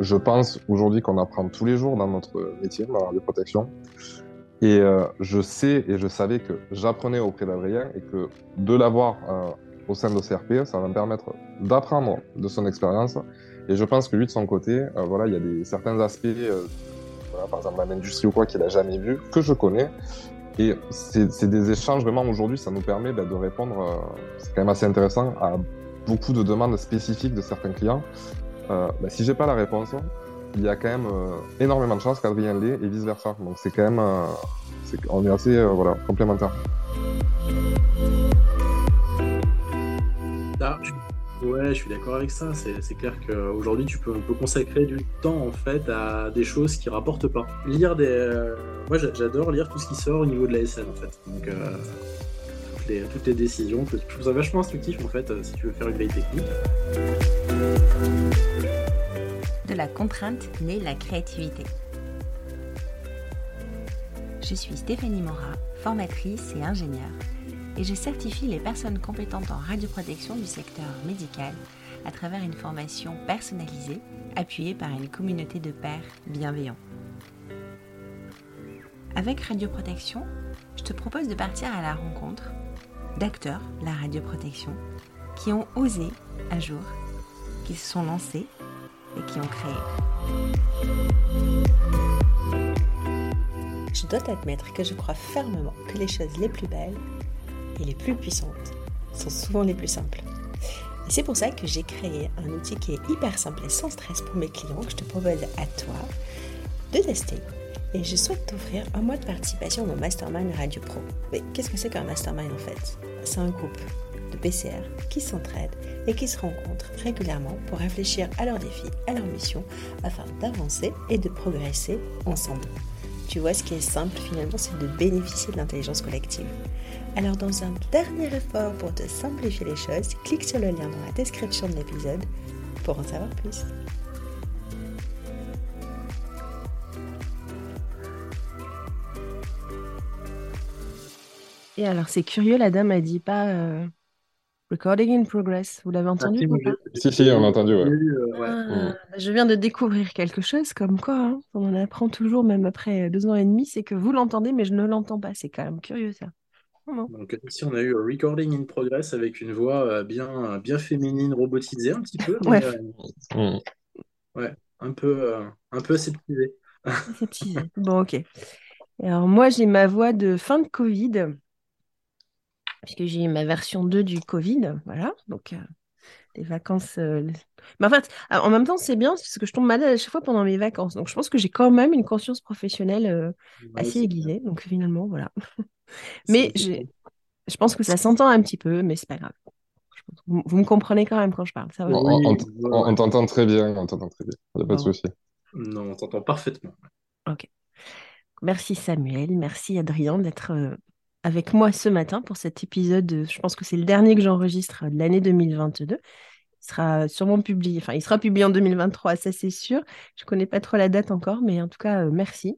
je pense aujourd'hui qu'on apprend tous les jours dans notre métier, dans la radioprotection. Et euh, je sais et je savais que j'apprenais auprès d'Adrien et que de l'avoir euh, au sein de CRP, ça va me permettre d'apprendre de son expérience. Et je pense que lui, de son côté, euh, voilà, il y a des, certains aspects, voilà, par exemple l'industrie ou quoi, qu'il n'a jamais vu, que je connais. Et c'est des échanges vraiment aujourd'hui, ça nous permet bah, de répondre, c'est quand même assez intéressant, à beaucoup de demandes spécifiques de certains clients. Euh, bah, si j'ai pas la réponse, il y a quand même euh, énormément de chances qu'Adrien l'ait et vice versa. Donc c'est quand même, euh, assez euh, voilà. Ah, ouais, je suis d'accord avec ça. C'est clair qu'aujourd'hui, tu peux, on peut consacrer du temps en fait à des choses qui rapportent pas. Lire des, moi j'adore lire tout ce qui sort au niveau de la SN en fait. Toutes les, toutes les décisions, je trouve ça vachement instructif en fait si tu veux faire une veille technique de la contrainte naît la créativité. Je suis Stéphanie Mora, formatrice et ingénieure, et je certifie les personnes compétentes en radioprotection du secteur médical à travers une formation personnalisée appuyée par une communauté de pairs bienveillants. Avec radioprotection, je te propose de partir à la rencontre d'acteurs la radioprotection qui ont osé un jour, qui se sont lancés et qui ont créé. Je dois t'admettre que je crois fermement que les choses les plus belles et les plus puissantes sont souvent les plus simples. Et c'est pour ça que j'ai créé un outil qui est hyper simple et sans stress pour mes clients que je te propose à toi de tester. Et je souhaite t'offrir un mois de participation au Mastermind Radio Pro. Mais qu'est-ce que c'est qu'un mastermind en fait? C'est un groupe de PCR qui s'entraident et qui se rencontrent régulièrement pour réfléchir à leurs défis, à leur mission, afin d'avancer et de progresser ensemble. Tu vois, ce qui est simple finalement, c'est de bénéficier de l'intelligence collective. Alors dans un dernier effort pour te simplifier les choses, clique sur le lien dans la description de l'épisode pour en savoir plus. Et alors c'est curieux, la dame a dit pas euh, Recording in progress, vous l'avez entendu Si, si, on l'a entendu, ouais. Ah, mm. Je viens de découvrir quelque chose, comme quoi, hein, on en apprend toujours, même après deux ans et demi, c'est que vous l'entendez, mais je ne l'entends pas. C'est quand même curieux, ça. Donc ici, on a eu Recording in progress avec une voix euh, bien, bien féminine, robotisée un petit peu. ouais. Euh, mm. ouais, un peu, euh, un peu aseptisée. aseptisée. bon, ok. Alors moi, j'ai ma voix de fin de Covid puisque j'ai ma version 2 du Covid, voilà, donc euh, des vacances. Euh, mais en fait, en même temps, c'est bien parce que je tombe malade à chaque fois pendant mes vacances, donc je pense que j'ai quand même une conscience professionnelle euh, assez aiguisée, donc finalement, voilà. mais je pense que ça s'entend un petit peu, mais c'est pas grave. Vous, me comprenez quand même quand je parle, ça va. On, t'entend très bien, on t'entend très bien, il n'y a pas de souci. Non, on t'entend parfaitement. Ok. Merci Samuel, merci Adrien d'être avec moi ce matin pour cet épisode. Je pense que c'est le dernier que j'enregistre de l'année 2022. Il sera sûrement publié, enfin, il sera publié en 2023, ça c'est sûr. Je ne connais pas trop la date encore, mais en tout cas, euh, merci.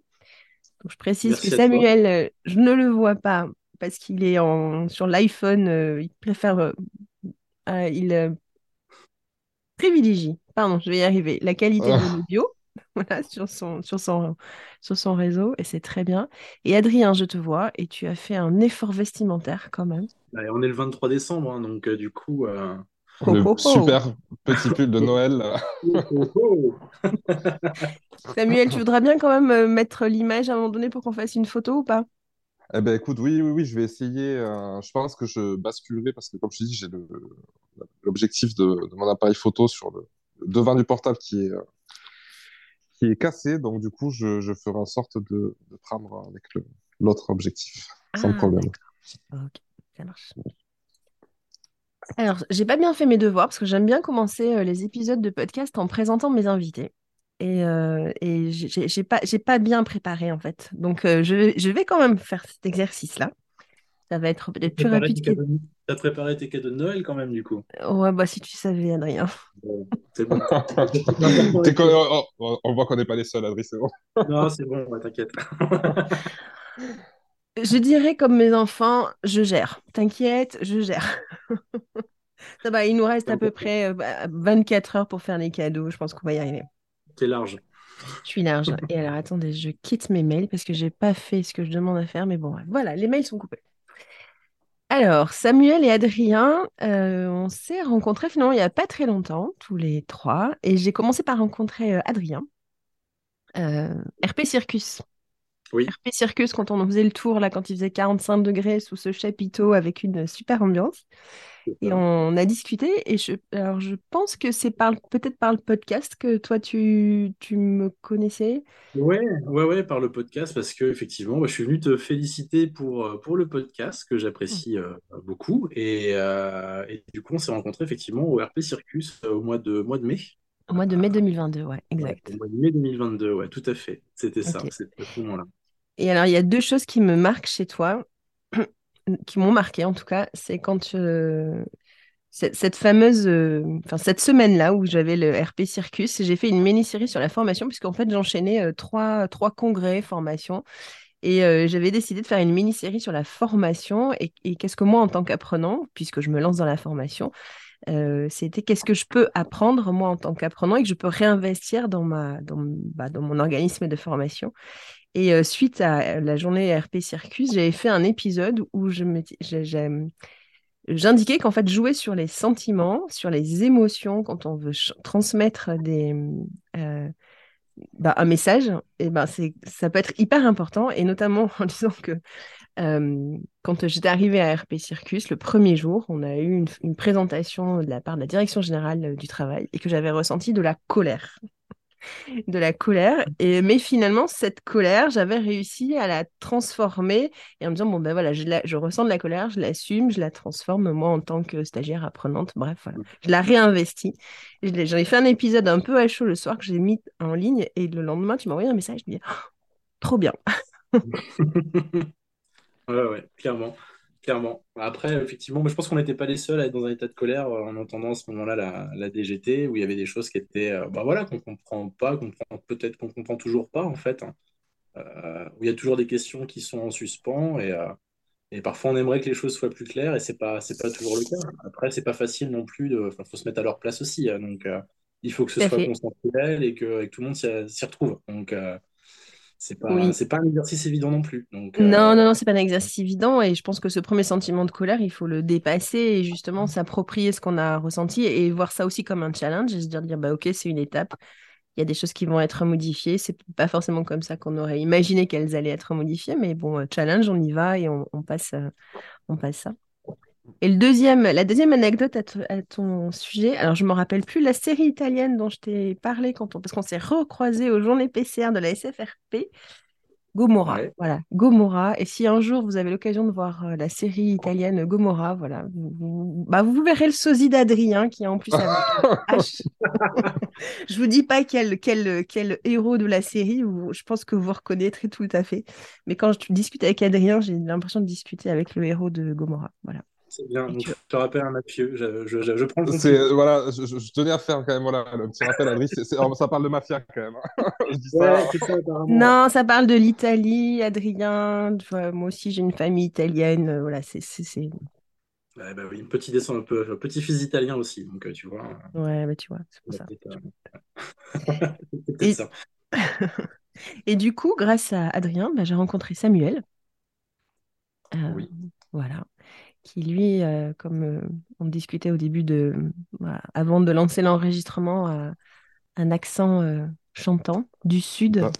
Donc, je précise que Samuel, euh, je ne le vois pas parce qu'il est en, sur l'iPhone. Euh, il préfère. il privilégie, pardon, je vais y arriver, la qualité de ah. l'audio. voilà, sur son, sur, son, sur son réseau, et c'est très bien. Et Adrien, je te vois, et tu as fait un effort vestimentaire quand même. Bah, on est le 23 décembre, hein, donc euh, du coup... Euh... Le super petit pull de Noël. Samuel, tu voudrais bien quand même euh, mettre l'image à un moment donné pour qu'on fasse une photo ou pas? Eh ben écoute, oui, oui, oui, je vais essayer. Euh, je pense que je basculerai parce que, comme je te dis, j'ai l'objectif de, de, mon appareil photo sur le, devant du portable qui est, qui est cassé, donc du coup, je, je ferai en sorte de, de prendre avec l'autre objectif, sans ah, problème. Ok, ça marche. Alors, j'ai pas bien fait mes devoirs parce que j'aime bien commencer euh, les épisodes de podcast en présentant mes invités. Et, euh, et j'ai pas, pas bien préparé en fait. Donc, euh, je, vais, je vais quand même faire cet exercice-là. Ça va être peut-être plus rapide. T'as préparé tes cadeaux de Noël quand même, du coup. Ouais, bah si tu savais, Adrien. c'est bon. on, voit qu'on n'est pas les seuls, Adrien, c'est bon. non, c'est bon, t'inquiète. je dirais comme mes enfants, je gère. T'inquiète, je gère. Ça va, il nous reste à peu près 24 euh, heures pour faire les cadeaux. Je pense qu'on va y arriver. T'es large. Je suis large. Et alors, attendez, je quitte mes mails parce que j'ai pas fait ce que je demande à faire. Mais bon, voilà, les mails sont coupés. Alors, Samuel et Adrien, euh, on s'est rencontrés finalement il n'y a pas très longtemps, tous les trois. Et j'ai commencé par rencontrer euh, Adrien. Euh, RP Circus. Oui. RP Circus, quand on en faisait le tour, là, quand il faisait 45 degrés sous ce chapiteau avec une super ambiance. Et on a discuté. Et je, alors, je pense que c'est par, peut-être par le podcast que toi, tu, tu me connaissais. Ouais, ouais, ouais, par le podcast, parce que effectivement, je suis venu te féliciter pour, euh, pour le podcast que j'apprécie euh, beaucoup. Et, euh, et du coup, on s'est rencontrés effectivement au RP Circus au mois de, mois de mai. Au mois de mai 2022, ouais, exact. Ouais, au mois de mai 2022, ouais, tout à fait. C'était ça, c'était ce moment-là. Et alors, il y a deux choses qui me marquent chez toi, qui m'ont marqué en tout cas, c'est quand euh, cette, fameuse, euh, enfin cette semaine-là où j'avais le RP Circus, j'ai fait une mini-série sur la formation, puisqu'en fait j'enchaînais euh, trois, trois congrès, formations, et j'avais décidé de faire une mini-série sur la formation. Et, qu'est-ce que moi en tant qu'apprenant, puisque je me lance dans la formation, c'était qu'est-ce que je peux apprendre moi en tant qu'apprenant et que je peux réinvestir dans, ma, dans, bah, dans mon organisme de formation. Et euh, suite à la journée RP Circus, j'avais fait un épisode où j'indiquais qu'en fait, jouer sur les sentiments, sur les émotions, quand on veut transmettre euh, bah, un message, et ben ça peut être hyper important, et notamment en disant que euh, quand j'étais arrivée à RP Circus, le premier jour, on a eu une, présentation de la part de la Direction générale du travail et que j'avais ressenti de la colère de la colère. Et, mais finalement, cette colère, j'avais réussi à la transformer et en me disant, bon, ben voilà, je, la- je ressens de la colère, je l'assume, je la transforme, moi, en tant que stagiaire apprenante. Bref, voilà. Je la réinvestis. J'en ai fait un épisode un peu à chaud le soir que j'ai mis en ligne et le lendemain, tu m'as envoyé un message, je me dis, Oh, trop bien. Ouais, ouais, clairement. Clairement. Après, effectivement, moi, je pense qu'on n'était pas les seuls à être dans un état de colère euh, en entendant à ce moment-là la, la DGT, où il y avait des choses qui étaient, euh, bah voilà, qu'on comprend pas, qu'on comprend peut-être qu'on comprend toujours pas, en fait, hein. Euh, où il y a toujours des questions qui sont en suspens et, euh, et parfois on aimerait que les choses soient plus claires et c'est pas, c'est pas toujours le cas. Après, c'est pas facile non plus, de, faut se mettre à leur place aussi, hein. donc il faut que ce soit fait. consensuel et que, et que tout le monde s'y s'y retrouve. Donc, c'est pas, Oui. c'est pas un exercice évident non plus. Donc, Non, euh, non, non, c'est pas un exercice évident et je pense que ce premier sentiment de colère, il faut le dépasser et justement s'approprier ce qu'on a ressenti et voir ça aussi comme un challenge et se dire, dire bah ok, c'est une étape, il y a des choses qui vont être modifiées, c'est pas forcément comme ça qu'on aurait imaginé qu'elles allaient être modifiées, mais bon, euh, challenge, on y va et on, on passe, euh, on passe ça. Et le deuxième, la deuxième anecdote à, ton sujet, alors je me rappelle plus la série italienne dont je t'ai parlé quand on, parce qu'on s'est recroisé aux journées PCR de la SFRP. Gomorra, Ouais. voilà, Gomorra. Et si un jour vous avez l'occasion de voir euh, la série italienne Gomorra, voilà, vous, vous- bah, vous verrez le sosie d'Adrien qui est en plus avec H. Je vous dis pas quel, quel, quel héros de la série, vous- je pense que vous reconnaîtrez tout à fait. Mais quand je discute avec Adrien, j'ai l'impression de discuter avec le héros de Gomorra. Voilà. C'est bien. Donc, tu- je te rappelle un Mathieu. Je, je, je, je prends le C'est, voilà, je, tenais à faire quand même voilà, le petit rappel, Adri. c'est- c'est- ça parle de mafia quand même. hein. je dis ça. Ouais, c'est ça, apparemment. Non, ça parle de l'Italie, Adrien. vois, moi aussi, j'ai une famille italienne. euh, Voilà, c'est, c'est, c'est- Ouais, bah oui, petit descend un peu, petit fils italien aussi. Donc, euh, tu vois, Ouais, bah, tu vois, c'est pour ça. peut-être Et- ça. Et du coup, grâce à Adrien, bah, j'ai rencontré Samuel. Euh, Oui. Voilà. Qui, lui, euh, comme euh, on discutait au début de. voilà, avant de lancer l'enregistrement, a un accent euh, chantant du sud. Ah,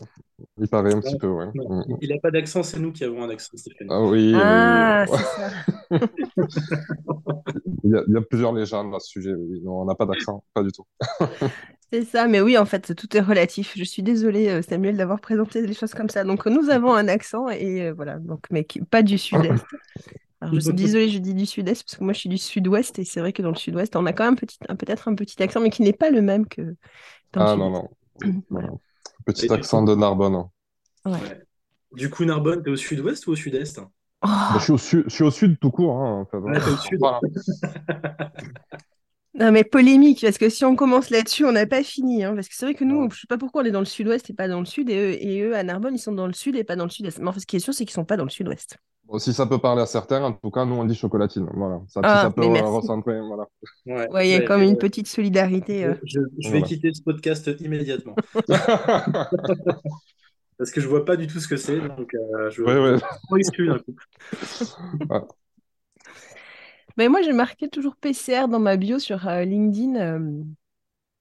Il paraît un petit peu, ouais. Non, Mm. il n'a pas d'accent, c'est nous qui avons un accent, Stéphane. Ah oui, Ah, oui. ça. Il y, a, il y a plusieurs légendes à ce sujet. Oui, non, on n'a pas d'accent, pas du tout. C'est ça, mais oui, en fait, tout est relatif. Je suis désolée, Samuel, d'avoir présenté les choses comme ça. Donc, nous avons un accent, et euh, voilà, donc, mais qui- pas du sud-est. Alors, je suis désolée, je dis du sud-est, parce que moi, je suis du sud-ouest, et c'est vrai que dans le sud-ouest, on a quand même peut-être un petit accent, mais qui n'est pas le même que dans le Ah sud-est. non, non. Voilà. Petit Et accent coup- de Narbonne. Ouais. Du coup, Narbonne, t'es au sud-ouest ou au sud-est? Oh, Bah, je, suis au sud, je suis au sud tout court. Hein, en fait. Ouais, t'es au sud. Voilà. Non, mais polémique, parce que si on commence là-dessus, on n'a pas fini. hein, parce que c'est vrai que nous, je sais pas pourquoi on est dans le sud-ouest et pas dans le sud, et eux, et eux, à Narbonne, ils sont dans le sud et pas dans le sud-est. Mais en fait, ce qui est sûr, c'est qu'ils sont pas dans le sud-ouest. Si ça peut parler à certains, en tout cas, nous, on dit chocolatine. Voilà. Ça, Ah, ça peut merci. recentrer. Voilà. Ouais, Ouais, il y a comme une petite solidarité. euh. Je, je vais Voilà. quitter ce podcast immédiatement parce que je vois pas du tout ce que c'est, donc euh, je, Ouais, exclu d'un coup. Mais moi, j'ai marqué toujours PCR dans ma bio sur euh, LinkedIn. euh,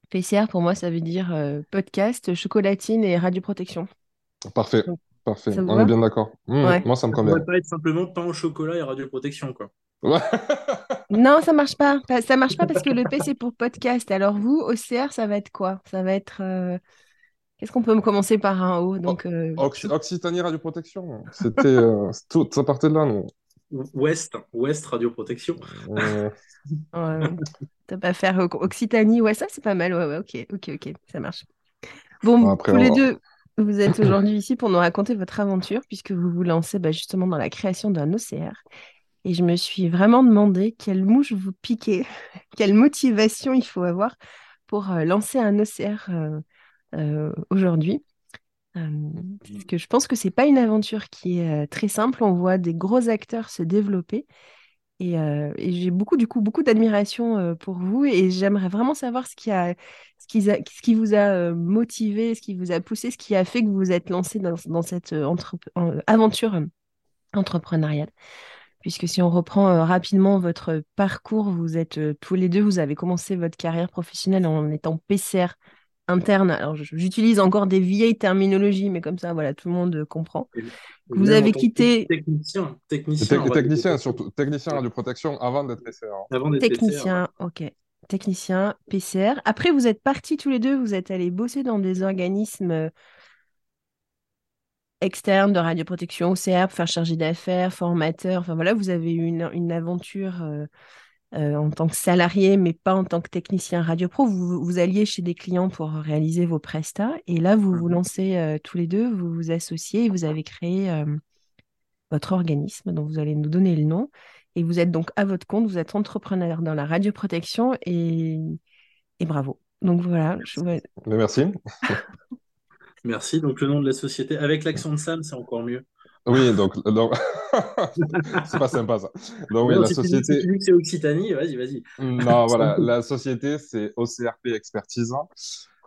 PCR, pour moi, ça veut dire euh, podcast, chocolatine et radioprotection. Parfait. Donc, Parfait. ça On va est bien d'accord. Mmh, Ouais. Moi, ça me Ça convient. pourrait pas être simplement pain au chocolat et radioprotection, quoi. Ouais. Non, ça marche pas. Pa- Ça marche pas parce que le P, c'est pour podcast. Alors vous, OCR, ça va être quoi? Ça va être... euh, Qu'est-ce qu'on peut me commencer par un O? Donc, euh, Occitanie Radioprotection. C'était. euh, tout, ça partait de là, nous. Ouest, Ouest radioprotection. Euh, t'as pas faire Occitanie. Ouais, ça, c'est pas mal. Ouais, ouais, ok, ok, ok, ça marche. Bon, après, tous on les va- deux, vous êtes aujourd'hui ici pour nous raconter votre aventure puisque vous vous lancez bah, justement dans la création d'un OCR. Et je me suis vraiment demandé quelle mouche vous piquez, quelle motivation il faut avoir pour euh, lancer un OCR euh, euh, aujourd'hui. Parce que je pense que c'est pas une aventure qui est très simple. On voit des gros acteurs se développer. Et, euh, et j'ai beaucoup, du coup, beaucoup d'admiration euh, pour vous. Et j'aimerais vraiment savoir ce qui a, ce qui, ce qui vous a euh, motivé, ce qui vous a poussé, ce qui a fait que vous vous êtes lancé dans, cette aventure entrepreneuriale. Puisque si on reprend rapidement votre parcours, vous êtes tous les deux, vous avez commencé votre carrière professionnelle en étant PCR interne. Alors, j'utilise encore des vieilles terminologies, mais comme ça, voilà, tout le monde euh, comprend. Et Vous avez quitté- Technicien, technicien, tec- en technicien, surtout. Technicien radioprotection avant d'être PCR. Avant d'être PCR, Technicien, ok. Technicien, PCR. Après, vous êtes partis tous les deux, vous êtes allés bosser dans des organismes euh, externes de radioprotection, OCR, pour faire chargé d'affaires, formateur. Enfin voilà, vous avez eu une, une aventure euh, euh, en tant que salarié, mais pas en tant que technicien radiopro. Vous, vous alliez chez des clients pour réaliser vos prestats. Et là, vous vous Mhm. lancez euh, tous les deux, vous vous associez et vous avez créé euh, votre organisme, dont vous allez nous donner le nom. Et vous êtes donc à votre compte, vous êtes entrepreneur dans la radioprotection et, et bravo. Donc voilà, je, merci. Merci. Donc le nom de la société, avec l'accent de Sam, c'est encore mieux. Oui, donc. donc... c'est pas sympa, ça. Donc, oui, Non, la société. tu dis que c'est Occitanie, vas-y, vas-y. Non, voilà, la société, c'est OCRP Expertise.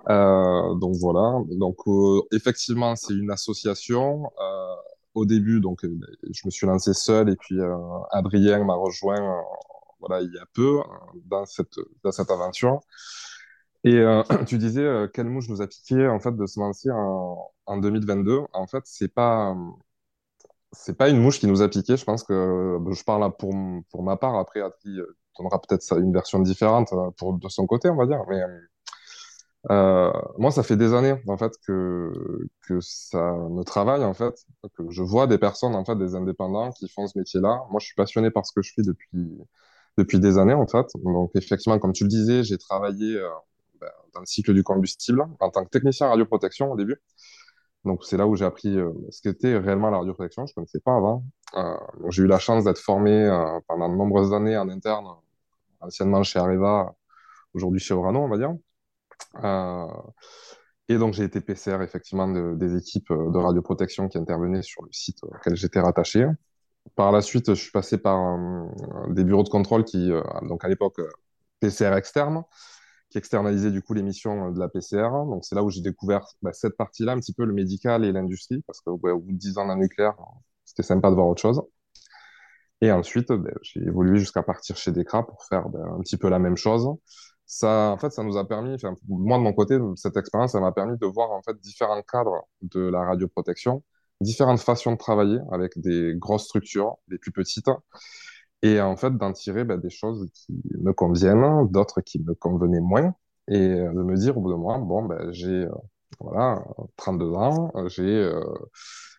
Euh, donc voilà, donc euh, effectivement, c'est une association. Euh, au début, donc je me suis lancé seul et puis Adrien m'a rejoint voilà il y a peu dans cette dans cette aventure. Et euh, tu disais euh, quelle mouche nous a piqué en fait de se lancer en, en 2022. En fait, c'est pas c'est pas une mouche qui nous a piqué. Je pense que euh, je parle pour pour ma part. Après, Adri euh, donnera peut-être une version différente euh, pour de son côté, on va dire. Mais euh, moi, ça fait des années en fait que que ça me travaille en fait, que je vois des personnes en fait, des indépendants qui font ce métier-là. Moi, je suis passionné par ce que je fais depuis depuis des années en fait. Donc effectivement, comme tu le disais, j'ai travaillé ben, dans le cycle du combustible en tant que technicien radioprotection au début. Donc c'est là où j'ai appris euh, ce qu'était réellement la radioprotection. Je connaissais pas avant. Euh, j'ai eu la chance d'être formé euh, pendant de nombreuses années en interne, anciennement chez Areva, aujourd'hui chez Orano, on va dire. Et donc, j'ai été PCR, effectivement, de- des équipes de radioprotection qui intervenaient sur le site auquel j'étais rattaché. Par la suite, je suis passé par des bureaux de contrôle qui, donc à l'époque, PCR externe, qui externalisaient du coup les missions euh, de la PCR. Donc, c'est là où j'ai découvert bah, cette partie-là, un petit peu le médical et l'industrie, parce que ouais, au bout de 10 ans dans le nucléaire, c'était sympa de voir autre chose. Et ensuite, ben, j'ai évolué jusqu'à partir chez Decra pour faire ben, un petit peu la même chose. Ça, en fait, ça nous a permis, moi de mon côté, cette expérience, ça m'a permis de voir en fait différents cadres de la radioprotection, différentes façons de travailler avec des grosses structures, des plus petites, et en fait d'en tirer ben, des choses qui me conviennent, d'autres qui me convenaient moins, et euh, de me dire au bout de moi, bon, ben, j'ai euh, voilà 32 ans, euh, j'ai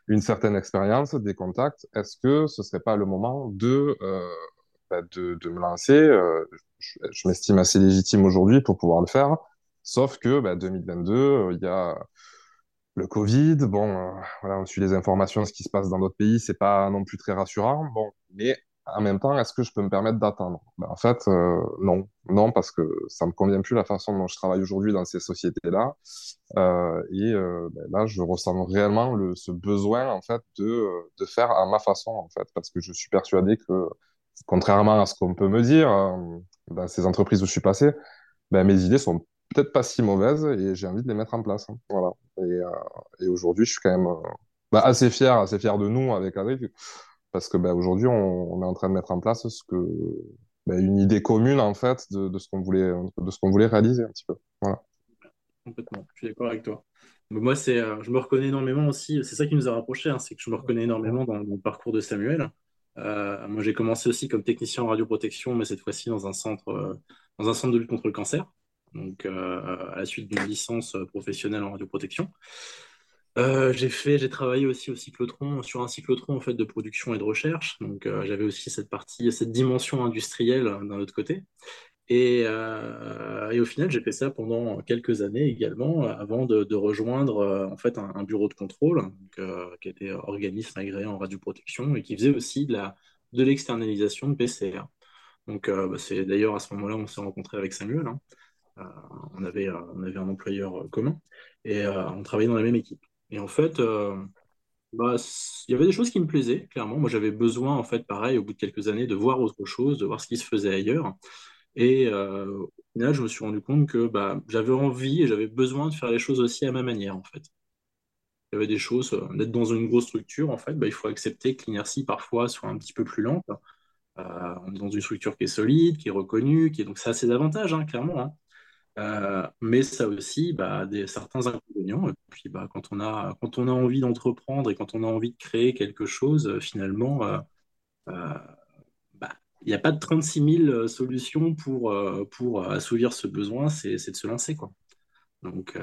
une certaine expérience, des contacts. Est-ce que ce serait pas le moment de euh, ben, de, de me lancer Je, m'estime assez légitime aujourd'hui pour pouvoir le faire. Sauf que ben, 2022, euh, il y a le Covid. Bon, voilà, on suit les informations, ce qui se passe dans d'autres pays, c'est pas non plus très rassurant. Bon, mais en même temps, est-ce que je peux me permettre d'attendre? Ben, en fait, euh, non. Non, parce que ça me convient plus la façon dont je travaille aujourd'hui dans ces sociétés-là. Euh, et euh, ben là, je ressens réellement le, ce besoin, en fait, de, de faire à ma façon, en fait, parce que je suis persuadé que, contrairement à ce qu'on peut me dire dans ces entreprises où je suis passé, ben, mes idées sont peut-être pas si mauvaises et j'ai envie de les mettre en place. hein. Voilà. Et, aujourd'hui, je suis quand même assez fier, assez fier de nous avec Adrien parce que ben, aujourd'hui, on, est en train de mettre en place ben, une idée commune en fait de, ce qu'on voulait, réaliser un petit peu. Voilà. Complètement, je suis d'accord avec toi. Moi, euh, je me reconnais énormément aussi, c'est ça qui nous a rapprochés, hein, c'est que je me reconnais énormément dans, dans le parcours de Samuel. Euh, moi, j'ai commencé aussi comme technicien en radioprotection, mais cette fois-ci dans un centre, euh, dans un centre de lutte contre le cancer, donc à la suite d'une licence professionnelle en radioprotection. Euh, j'ai fait, j'ai travaillé aussi au cyclotron, sur un cyclotron en fait de production et de recherche. Donc euh, j'avais aussi cette partie, cette dimension industrielle euh, d'un autre côté. Et, au final, j'ai fait ça pendant quelques années également, avant de, rejoindre en fait un, bureau de contrôle qui était organisme agréé en radioprotection et qui faisait aussi de l'externalisation de PCR. Donc bah, c'est d'ailleurs à ce moment-là on s'est rencontré avec Samuel. hein. On avait, un employeur commun et on travaillait dans la même équipe. Et en fait, euh, bah, il y avait des choses qui me plaisaient, clairement. Moi, j'avais besoin, en fait, pareil, au bout de quelques années, de voir autre chose, de voir ce qui se faisait ailleurs. Et euh, au final, je me suis rendu compte que bah, j'avais envie et j'avais besoin de faire les choses aussi à ma manière, en fait. Il y avait des choses, euh, d'être dans une grosse structure, en fait, bah, il faut accepter que l'inertie, parfois, soit un petit peu plus lente. On est dans une structure qui est solide, qui est reconnue, qui est... donc ça a ses avantages, hein, clairement. hein. Euh, mais ça aussi bah, des, certains inconvénients. Et puis bah, quand on a, quand on a envie d'entreprendre et quand on a envie de créer quelque chose, euh, finalement, euh, bah, il n'y a pas de 36 000 solutions pour, pour assouvir ce besoin, c'est, de se lancer, quoi. Donc,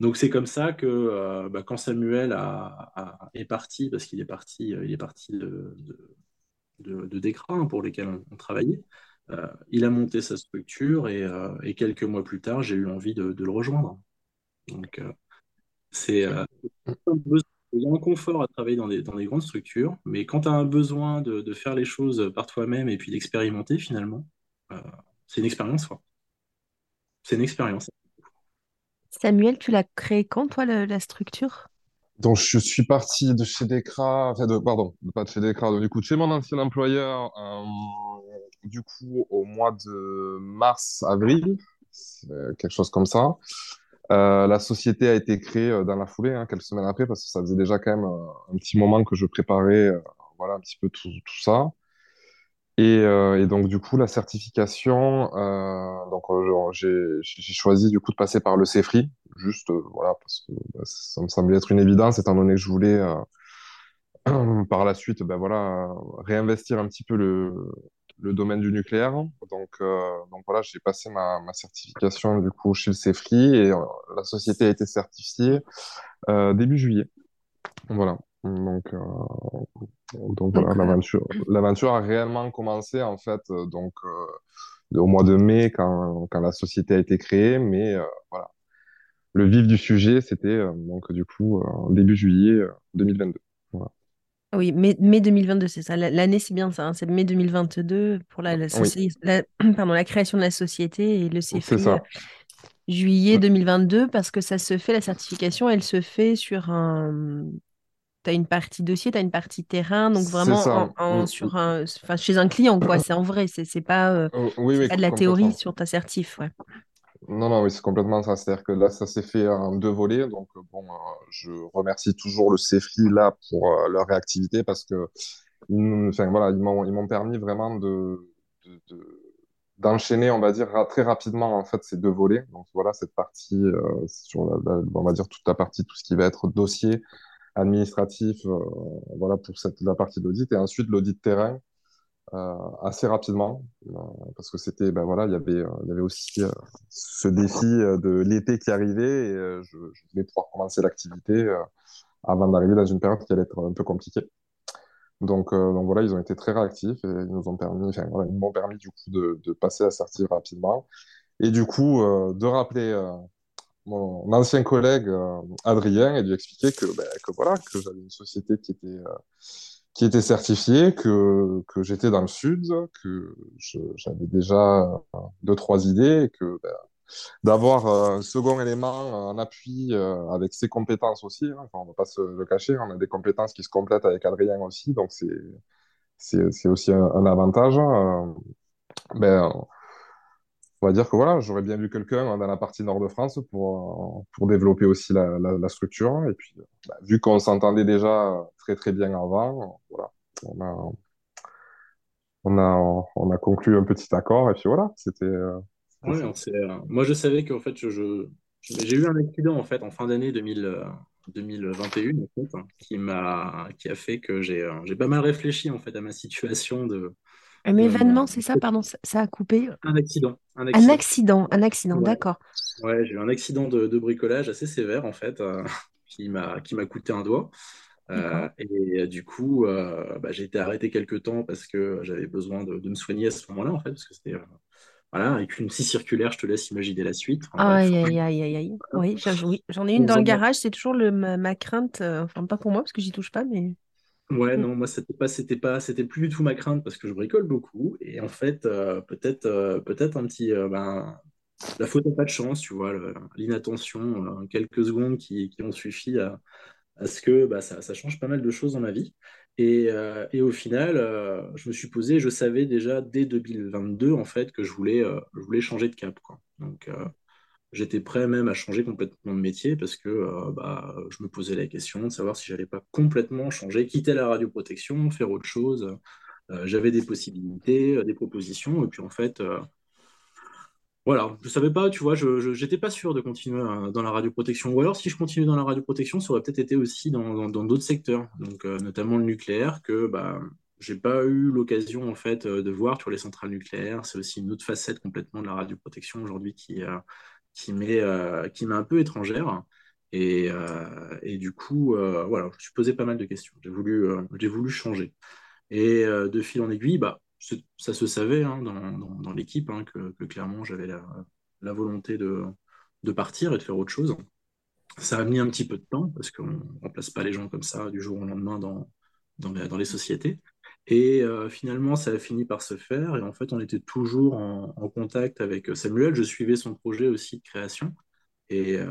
donc c'est comme ça que bah, quand Samuel est parti, parce qu'il est parti, il est parti de, de, hein, pour lesquels on, travaillait, il a monté sa structure et, euh, et quelques mois plus tard, j'ai eu envie de, de le rejoindre. Donc, euh, c'est euh, un besoin- il y a un confort à travailler dans des, dans des grandes structures, mais quand tu as un besoin de, de faire les choses par toi-même et puis d'expérimenter, finalement, euh, c'est une expérience, quoi. C'est une expérience. Samuel, tu l'as créé quand, toi, le- la structure? Donc, je suis parti de chez Decra, enfin, de, pardon, pas de chez Decra, donc, du coup, de chez mon ancien employeur, euh, du coup, au mois de mars, avril, c'est quelque chose comme ça. Euh, la société a été créée euh, dans la foulée, hein, quelques semaines après, parce que ça faisait déjà quand même euh, un petit moment que je préparais, voilà, un petit peu tout, tout ça. Et, et donc, du coup, la certification, donc, j'ai, choisi, du coup, de passer par le CEFRI, juste, voilà, parce que bah, ça me semblait être une évidence, étant donné que je voulais, par la suite, ben voilà, réinvestir un petit peu le, le domaine du nucléaire. Donc, euh, donc voilà, j'ai passé ma, ma certification, du coup, chez le CEFRI, et euh, la société a été certifiée euh, début juillet. Voilà. Donc, euh, donc voilà, l'aventure, l'aventure a réellement commencé en fait euh, donc euh, au mois de mai quand, quand la société a été créée, mais voilà, le vif du sujet c'était donc du coup début juillet euh, 2022. Voilà. Oui, mai, mai 2022, c'est ça. La- L'année, c'est bien ça. hein, C'est mai 2022 pour la, la, Oui, soci- la- pardon, la création de la société et le c'est CFRI euh, ça. juillet Ouais, 2022 parce que ça se fait, la certification, elle se fait sur un... Tu as une partie dossier, tu as une partie terrain, donc vraiment ça. en, en- Mm, sur un, enfin, chez un client, quoi. C'est en vrai, c'est pas, euh, mm. Oui, oui, pas de la théorie sur ta certif, ouais. Non, non, oui, c'est complètement ça. C'est-à-dire que là, ça s'est fait en deux volets. Donc, euh, bon, euh, je remercie toujours le CEFRI là pour euh, leur réactivité parce que ils, nous- enfin, ils m'ont, permis vraiment de, de, de- d'enchaîner, on va dire, très rapidement en fait ces deux volets. Donc, voilà, cette partie sur on va dire toute la partie, tout ce qui va être dossier administratif, voilà, pour cette, la partie d'audit et ensuite l'audit terrain assez rapidement euh, parce que c'était ben voilà il y avait euh, il y avait aussi euh, ce défi euh, de l'été qui arrivait et euh, je, je voulais pouvoir commencer l'activité euh, avant d'arriver dans une période qui allait être un peu compliquée. Donc euh, donc voilà ils ont été très réactifs et ils nous ont permis enfin voilà ils m'ont permis du coup de, de passer sortir rapidement. Et du coup euh, de rappeler euh, mon ancien collègue euh, Adrien et de lui expliquer que ben, que voilà que j'avais une société qui était euh, qui était certifié, que, que j'étais dans le sud, que j'avais déjà deux, trois idées, que ben, d'avoir un second élément en appui avec ses compétences aussi, hein, on ne va pas se le cacher, on a des compétences qui se complètent avec Adrien aussi, donc c'est aussi un, un avantage. Hein, ben, on va dire que voilà, j'aurais bien vu quelqu'un dans la partie nord de France pour, pour développer aussi la, la, structure. Et puis, bah, vu qu'on s'entendait déjà très très bien avant, voilà, on a, on a, on a conclu un petit accord. Et puis voilà, c'était. Euh, euh, moi, je savais qu'en fait, je, j'ai eu un accident en fait en fin d'année 2000, 2021 en fait, hein, qui m'a, qui a fait que euh, j'ai pas mal réfléchi en fait à ma situation de un événement, c'est ça, pardon, ça, a coupé. Un accident. Un accident, un accident, d'accord. Ouais, j'ai eu un accident de, bricolage assez sévère, en fait, euh, qui m'a coûté un doigt. Euh, et du coup, euh, bah, j'ai été arrêté quelques temps parce que j'avais besoin de, me soigner à ce moment-là, en fait, parce que c'était. voilà, avec une scie circulaire, je te laisse imaginer la suite. aïe, aïe, aïe, aïe, aïe. Oui, j'en ai une dans le garage, c'est toujours le, ma, crainte, enfin, pas pour moi, parce que j'y touche pas, mais. Ouais, non, moi c'était pas, c'était pas, c'était plus du tout ma crainte parce que je bricole beaucoup et en fait euh, peut-être, euh, peut-être un petit, euh, ben, la faute n'a pas de chance, tu vois, l'inattention, quelques secondes qui, qui ont suffi à, à ce que bah, ça, ça, change pas mal de choses dans ma vie et, et au final, je me suis posé, je savais déjà dès 2022 en fait que je voulais, je voulais changer de cap, quoi. Donc J'étais prêt même à changer complètement de métier parce que euh, bah, je me posais la question de savoir si j'allais pas complètement changer, quitter la radioprotection, faire autre chose. Euh, j'avais des possibilités, euh, des propositions, et puis en fait, voilà, je savais pas, tu vois, je n'étais pas sûr de continuer dans la radioprotection. Ou alors, si je continuais dans la radioprotection, ça aurait peut-être été aussi dans d'autres secteurs, donc notamment le nucléaire, que bah, j'ai pas eu l'occasion en fait de voir sur les centrales nucléaires. C'est aussi une autre facette complètement de la radioprotection aujourd'hui qui, qui m'est euh, qui m'est un peu étrangère. Et, euh, et du coup, euh, voilà, je me suis posé pas mal de questions. J'ai voulu, voulu changer. Et de fil en aiguille, bah, ça se savait hein, dans, dans, l'équipe hein, que, clairement j'avais la, volonté de, de partir et de faire autre chose. Ça a mis un petit peu de temps parce qu'on ne remplace pas les gens comme ça du jour au lendemain dans, dans, dans les sociétés. Et euh, finalement, ça a fini par se faire. Et en fait, on était toujours en, contact avec Samuel. Je suivais son projet aussi de création. Et, euh,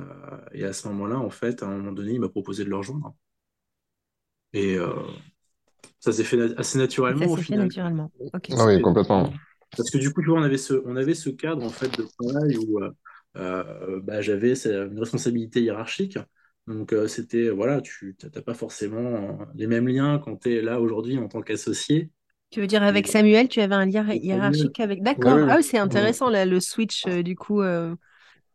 et à ce moment-là, en fait, à un moment donné, il m'a proposé de le rejoindre. Et euh, ça s'est fait assez naturellement ça s'est fait naturellement. Ah oui, complètement. Parce que du coup, tu vois, on avait ce, on avait ce cadre en fait de travail où bah, j'avais une responsabilité hiérarchique. Donc, euh, c'était, voilà, tu n'as pas forcément euh, les mêmes liens quand tu es là aujourd'hui en tant qu'associé. Tu veux dire avec Samuel, tu avais un lien hiérarchique avec. D'accord. Ah oui, c'est intéressant là, le switch. Euh, du coup,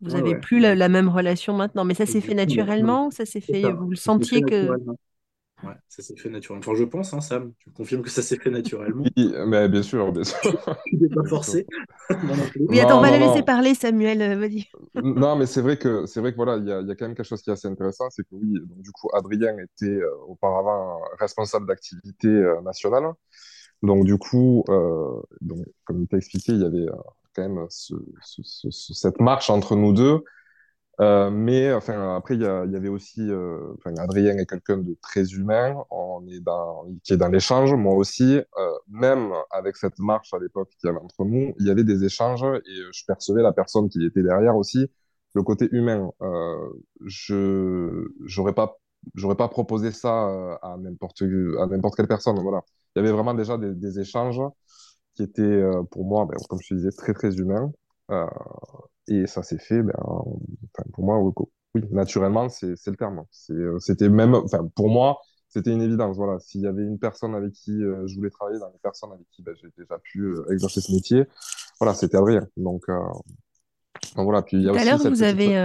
vous n'avez plus la, même relation maintenant. Mais ça s'est fait naturellement Ça s'est fait. Vous le sentiez que. Ouais, ça s'est fait naturellement. Enfin, je pense, hein, Sam, tu confirmes que ça s'est fait naturellement. Oui, mais bien sûr, bien sûr. tu n'es pas forcé. oui, attends, on va le laisser parler, Samuel, euh, vas-y. non, mais c'est vrai que c'est vrai que voilà, il y a, y a, quand même quelque chose qui est assez intéressant, c'est que oui, donc, du coup, Adrien était euh, auparavant responsable d'activité euh, nationale. Donc du coup, donc, comme il t'a expliqué, il y avait quand même ce, ce, ce, cette marche entre nous deux euh, mais enfin après il y, y, avait aussi euh, enfin, Adrien est quelqu'un de très humain. On est dans qui est dans l'échange. Moi aussi euh, même avec cette marche à l'époque qu'il y avait entre nous il y avait des échanges et je percevais la personne qui était derrière aussi le côté humain. Euh, je j'aurais pas j'aurais pas proposé ça euh, à n'importe à n'importe quelle personne voilà. Il y avait vraiment déjà des, échanges qui étaient euh, pour moi ben, comme je disais très très humains et ça s'est fait, ben, pour moi, oui, naturellement, c'est le terme. Euh, c'était même, enfin, pour moi, c'était une évidence. Voilà, s'il y avait une personne avec qui euh, je voulais travailler, dans les personnes avec qui ben, j'ai déjà pu euh, exercer ce métier, voilà, c'était Adrien. Donc, donc voilà. Puis il y a Tout aussi à l'heure, vous avez.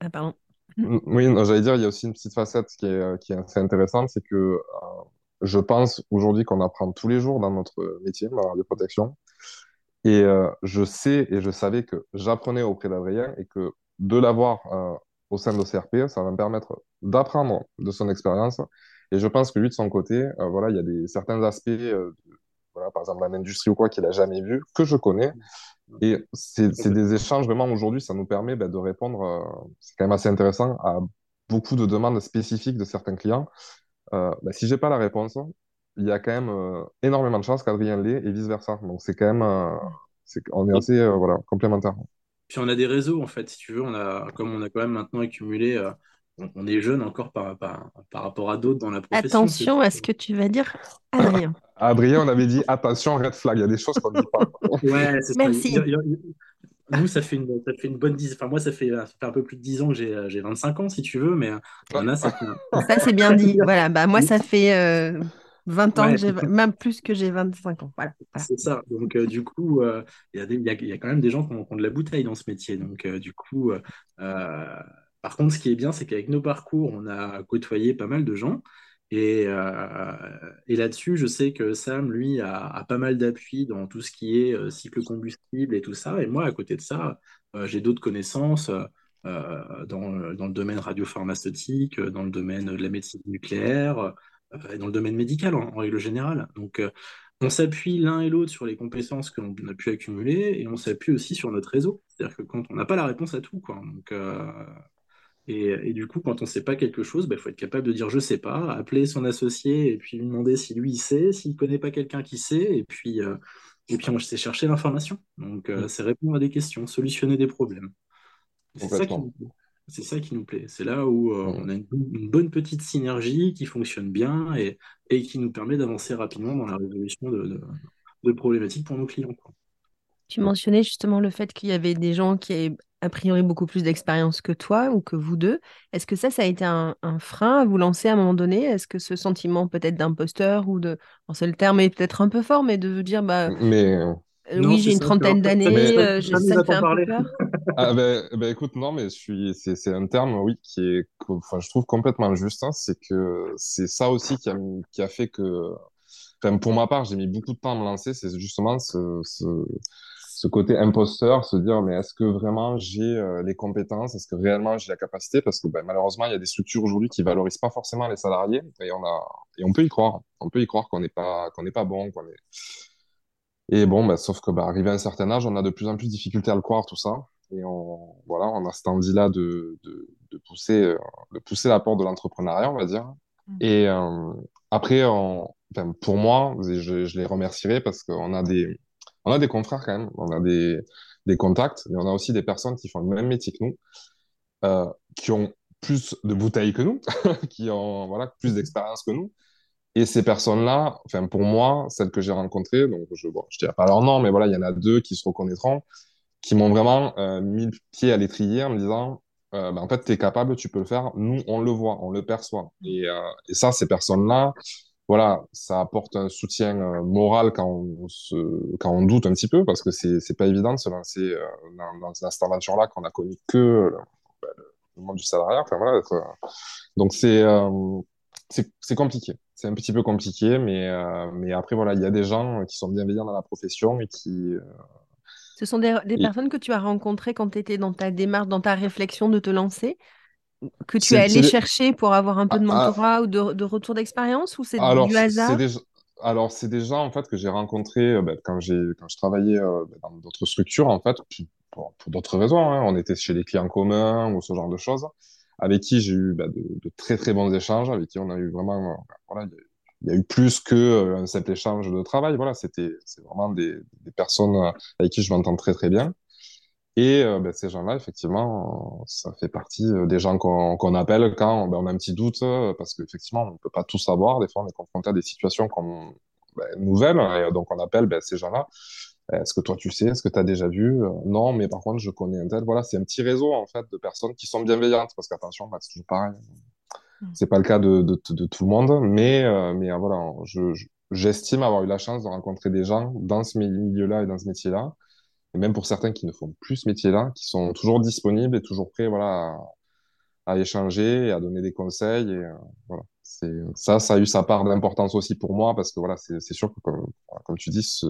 Ah, pardon. Oui, j'allais dire, il y a aussi une petite facette qui est, qui est assez intéressante, c'est que je pense aujourd'hui qu'on apprend tous les jours dans notre métier, dans la radioprotection. Et euh, je sais et je savais que j'apprenais auprès d'Adrien et que de l'avoir euh, au sein de CRP, ça va me permettre d'apprendre de son expérience. Et je pense que lui, de son côté, euh, voilà, il y a des, certains aspects, voilà, par exemple, l'industrie ou quoi, qu'il a jamais vu, que je connais. Et c'est des échanges, vraiment, aujourd'hui, ça nous permet ben, de répondre, c'est quand même assez intéressant, à beaucoup de demandes spécifiques de certains clients. Ben, si j'ai pas la réponse, il y a quand même euh, énormément de chances qu'Adrien l'ait et vice-versa. Donc c'est quand même, euh, c'est, on est assez euh, voilà, complémentaires. Puis on a des réseaux, en fait, si tu veux, on a, comme on a quand même maintenant accumulé, euh, on, on est jeune encore par, par, par rapport à d'autres dans la profession. Attention à ce que tu vas dire, Adrien. Adrien, on avait dit attention, red flag, il y a des choses qu'on ne dit pas. Ouais, c'est ça. Merci. Il y a- il y a- Nous, ça fait une, ça fait une bonne dix. Enfin, moi, ça fait, ça fait un peu plus de 10 ans que j'ai j'ai 25 ans, si tu veux, mais euh, ça fait. Ça, c'est bien dit. Voilà, bah, moi, ça fait euh, 20 ans Ouais, que même plus que j'ai 25 ans. Voilà. Voilà. C'est ça. Donc, euh, du coup, euh, il y a y y quand même des gens qui ont, qui ont de la bouteille dans ce métier. Donc, euh, du coup, par contre, ce qui est bien, c'est qu'avec nos parcours, on a côtoyé pas mal de gens. Et, et là-dessus, je sais que Sam, lui, a, a pas mal d'appui dans tout ce qui est cycle combustible et tout ça. Et moi, à côté de ça, j'ai d'autres connaissances dans, le- dans le domaine radiopharmaceutique, dans le domaine de la médecine nucléaire, et dans le domaine médical en, en règle générale. Donc, euh, on s'appuie l'un et l'autre sur les compétences que l'on a pu accumuler et on s'appuie aussi sur notre réseau. C'est-à-dire que quand on n'a pas la réponse à tout, quoi. Donc, euh, et, et du coup, quand on ne sait pas quelque chose, il faut être capable de dire je sais pas, appeler son associé et puis lui demander si lui il sait, s'il ne connaît pas quelqu'un qui sait, et puis, euh, et puis on sait chercher l'information. Donc, euh, c'est répondre à des questions, solutionner des problèmes. C'est ça qui. C'est ça qui nous plaît. C'est là où euh, Mhm. on a une, une bonne petite synergie qui fonctionne bien et, et qui nous permet d'avancer rapidement dans la résolution de, de- de problématiques pour nos clients. quoi. Tu mentionnais justement le fait qu'il y avait des gens qui avaient a priori beaucoup plus d'expérience que toi ou que vous deux. Est-ce que ça, ça a été un, un frein à vous lancer à un moment donné? Est-ce que ce sentiment peut-être d'imposteur ou de... bon, c'est le terme est peut-être un peu fort, mais de vous dire, bah, Mais euh, Non, oui, j'ai une trentaine d'années, mais- euh, ça me fait un peu parler. peur. ah, ben, ben, écoute, non, mais je suis, c'est, c'est un terme, oui, qui est, que- enfin, je trouve complètement juste. hein. c'est que c'est ça aussi qui a, qui a fait que, enfin, pour ma part, j'ai mis beaucoup de temps à me lancer. C'est justement ce, ce, ce côté imposteur, se dire, mais est-ce que vraiment j'ai euh, les compétences, est-ce que réellement j'ai la capacité? Parce que ben, malheureusement, il y a des structures aujourd'hui qui valorisent pas forcément les salariés, et on a, et on peut y croire. On peut y croire qu'on n'est pas, qu'on n'est pas bon, qu'on est. Et bon, ben, sauf que bah, arrivé à un certain âge, on a de plus en plus de difficultés à le croire, tout ça. Et on, voilà, on a cette envie-là de, de, de pousser, euh, de pousser la porte de l'entrepreneuriat, on va dire. Mm. Et euh, après, on, pour moi, je, je les remercierai parce qu'on a des, on a des confrères quand même, on a des, des contacts, mais on a aussi des personnes qui font le même métier que nous, euh, qui ont plus de bouteilles que nous, qui ont voilà, plus d'expérience que nous. Et ces personnes-là, enfin pour moi, celles que j'ai rencontrées, donc je bon, je dirais pas leur nom, mais voilà, il y en a deux qui se reconnaîtront, qui m'ont vraiment euh, mis le pied à l'étrier en me disant, euh, ben, en fait, tu es capable, tu peux le faire. Nous, on le voit, on le perçoit. Et, euh, et ça, ces personnes-là, voilà, ça apporte un soutien euh, moral quand on se, quand on doute un petit peu, parce que c'est pas évident de se lancer dans, dans cette aventure-là qu'on a connu que le, ben, le monde du salariat. Enfin voilà, être, donc c'est compliqué. C'est un petit peu compliqué, mais euh, mais après voilà, il y a des gens qui sont bienveillants dans la profession et qui euh, Ce sont des, des Et- personnes que tu as rencontrées quand tu étais dans ta démarche, dans ta réflexion de te lancer, que tu es allé chercher pour avoir un peu de Ah, ah. mentorat ou de, de retour d'expérience ou c'est du hasard? des, alors, c'est des gens, en fait, que j'ai rencontrés euh, ben, quand j'ai, quand je travaillais euh, ben, dans d'autres structures, en fait, pour, pour d'autres raisons. hein. On était chez des clients communs ou ce genre de choses, avec qui j'ai eu ben, de, très, très bons échanges, avec qui on a eu vraiment, euh, ben, voilà, il y a- eu plus que euh, un simple échange de travail. Voilà, c'était, c'est vraiment des, personnes euh, avec qui je m'entends très, très bien. Et euh, ben, ces gens-là, effectivement, euh, ça fait partie euh, des gens qu'on qu'on appelle quand on a un petit doute, euh, parce qu'effectivement, on ne peut pas tout savoir. Des fois, on est confronté à des situations qu'on- ben, nouvelles, et donc on appelle ces gens-là. Est-ce que toi, tu sais? Est-ce que tu as déjà vu? Euh, Non, mais par contre, je connais un tel. Voilà, c'est un petit réseau, en fait, de personnes qui sont bienveillantes, parce qu'attention, ben, c'est toujours pareil. Mm. C'est pas le cas de, de, de tout le monde, mais, euh, mais euh, voilà, je, je- j'estime avoir eu la chance de rencontrer des gens dans ce milieu-là et dans ce métier-là et même pour certains qui ne font plus ce métier-là, qui sont toujours disponibles et toujours prêts, voilà, à, à échanger et à donner des conseils. Et euh, voilà, c'est ça, ça a eu sa part d'importance aussi pour moi parce que voilà, c'est c'est sûr que comme, comme tu dis, ce,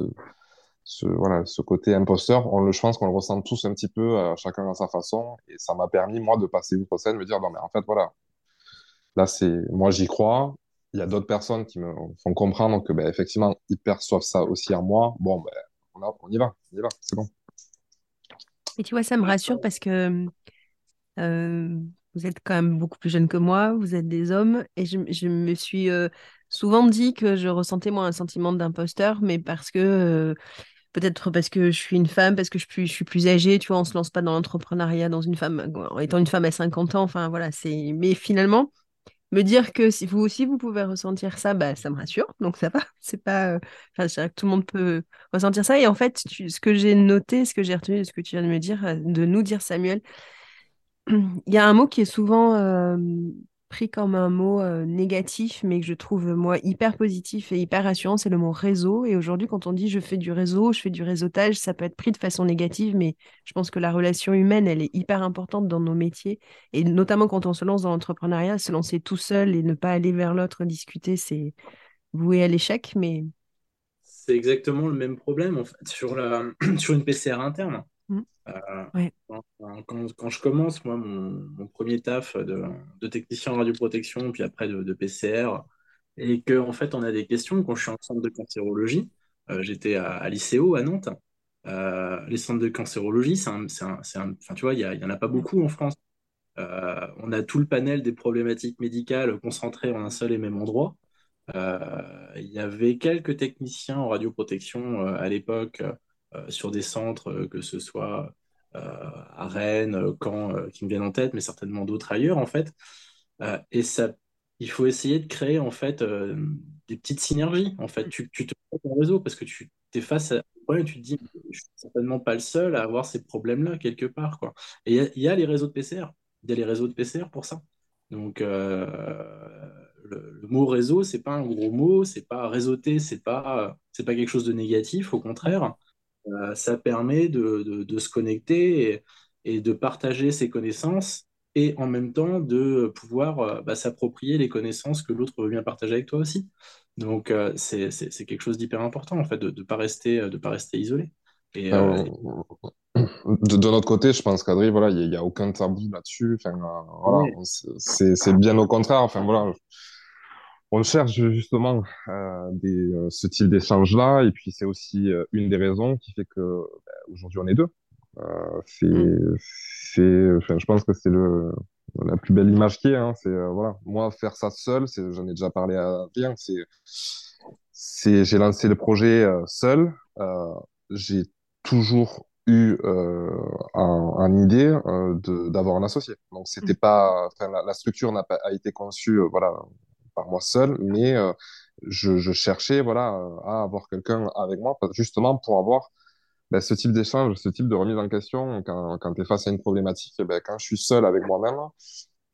ce voilà, ce côté imposteur, on le, je pense qu'on le ressent tous un petit peu, euh, chacun à sa façon. Et ça m'a permis moi de passer outre ça, de me dire non mais en fait voilà, là c'est, moi j'y crois. Il y a d'autres personnes qui me font comprendre que ben effectivement ils perçoivent ça aussi en moi. Bon ben on, a- on y va, on y va, c'est bon. Et tu vois, ça me rassure parce que euh, vous êtes quand même beaucoup plus jeune que moi, vous êtes des hommes, et je, je me suis euh, souvent dit que je ressentais moi un sentiment d'imposteur, mais parce que euh, peut-être parce que je suis une femme, parce que je suis, plus âgée, tu vois, on se lance pas dans l'entrepreneuriat dans une femme, en étant une femme à 50 ans, enfin voilà, c'est. Mais finalement, me dire que si vous aussi vous pouvez ressentir ça, bah, ça me rassure, donc ça va. C'est pas. euh, Enfin, je dirais que tout le monde peut ressentir ça. Et en fait, ce que j'ai noté, ce que j'ai retenu de ce que tu viens de me dire, euh, de nous dire, Samuel, il y a un mot qui est souvent euh, pris comme un mot euh, négatif, mais que je trouve, moi, hyper positif et hyper rassurant, c'est le mot réseau. Et aujourd'hui, quand on dit je fais du réseau, je fais du réseautage, ça peut être pris de façon négative, mais je pense que la relation humaine, elle est hyper importante dans nos métiers. Et notamment quand on se lance dans l'entrepreneuriat, se lancer tout seul et ne pas aller vers l'autre discuter, c'est voué à l'échec. Mais C'est exactement le même problème en fait sur la sur une PCR interne. Mm. Euh, Ouais. quand, quand- quand je commence, moi, mon, mon premier taf de, de technicien en radioprotection, puis après de, de PCR, et que en fait on a des questions quand je suis en centre de cancérologie. euh, j'étais à, à l'ICO à Nantes. Euh, les centres de cancérologie, c'est tu vois, il y, a- il y en a pas beaucoup en France. Euh, on a tout le panel des problématiques médicales concentrées en un seul et même endroit. Il y avait quelques techniciens en radioprotection à l'époque sur des centres, euh, que ce soit euh, à Rennes, euh, Caen, euh, qui me viennent en tête, mais certainement d'autres ailleurs en fait. Euh, et ça, il faut essayer de créer en fait euh, des petites synergies. En fait, tu, te fais ton réseau parce que tu es face à ouais, tu te dis, je suis certainement pas le seul à avoir ces problèmes-là quelque part, quoi. Et il y, a- les réseaux de PCR. Il y a les réseaux de PCR pour ça. Donc, euh, le, mot réseau, c'est pas un gros mot, c'est pas réseauter, c'est pas, c'est pas quelque chose de négatif, au contraire. Euh, ça permet de, de- de se connecter et, et de partager ses connaissances et en même temps de pouvoir euh, bah, s'approprier les connaissances que l'autre veut bien partager avec toi aussi. Donc, euh, c'est, quelque chose d'hyper important, en fait, de ne pas rester, de pas rester isolé. Et, de, de notre côté, je pense qu'Adri, voilà, il n'y a, aucun tabou là-dessus. Enfin, voilà, c'est bien au contraire. Enfin, voilà, on cherche justement euh, des, euh, ce type d'échange-là. Et puis, c'est aussi euh, une des raisons qui fait que ben, aujourd'hui, on est deux. C'est, Mm. c'est, enfin, je pense que c'est le, la plus belle image qui est. Hein, c'est, voilà, moi, faire ça seul, c'est, j'en ai déjà parlé à c'est, c'est, j'ai lancé le projet seul. J'ai toujours eu euh, en idée euh, de, d'avoir un associé. Donc c'était pas, enfin la, la structure n'a pas a été conçue euh, voilà par moi seul, mais euh, je, cherchais voilà euh, à avoir quelqu'un avec moi justement pour avoir ben, ce type d'échange, ce type de remise en question quand, quand tu es face à une problématique. Ben, quand je suis seul avec moi-même,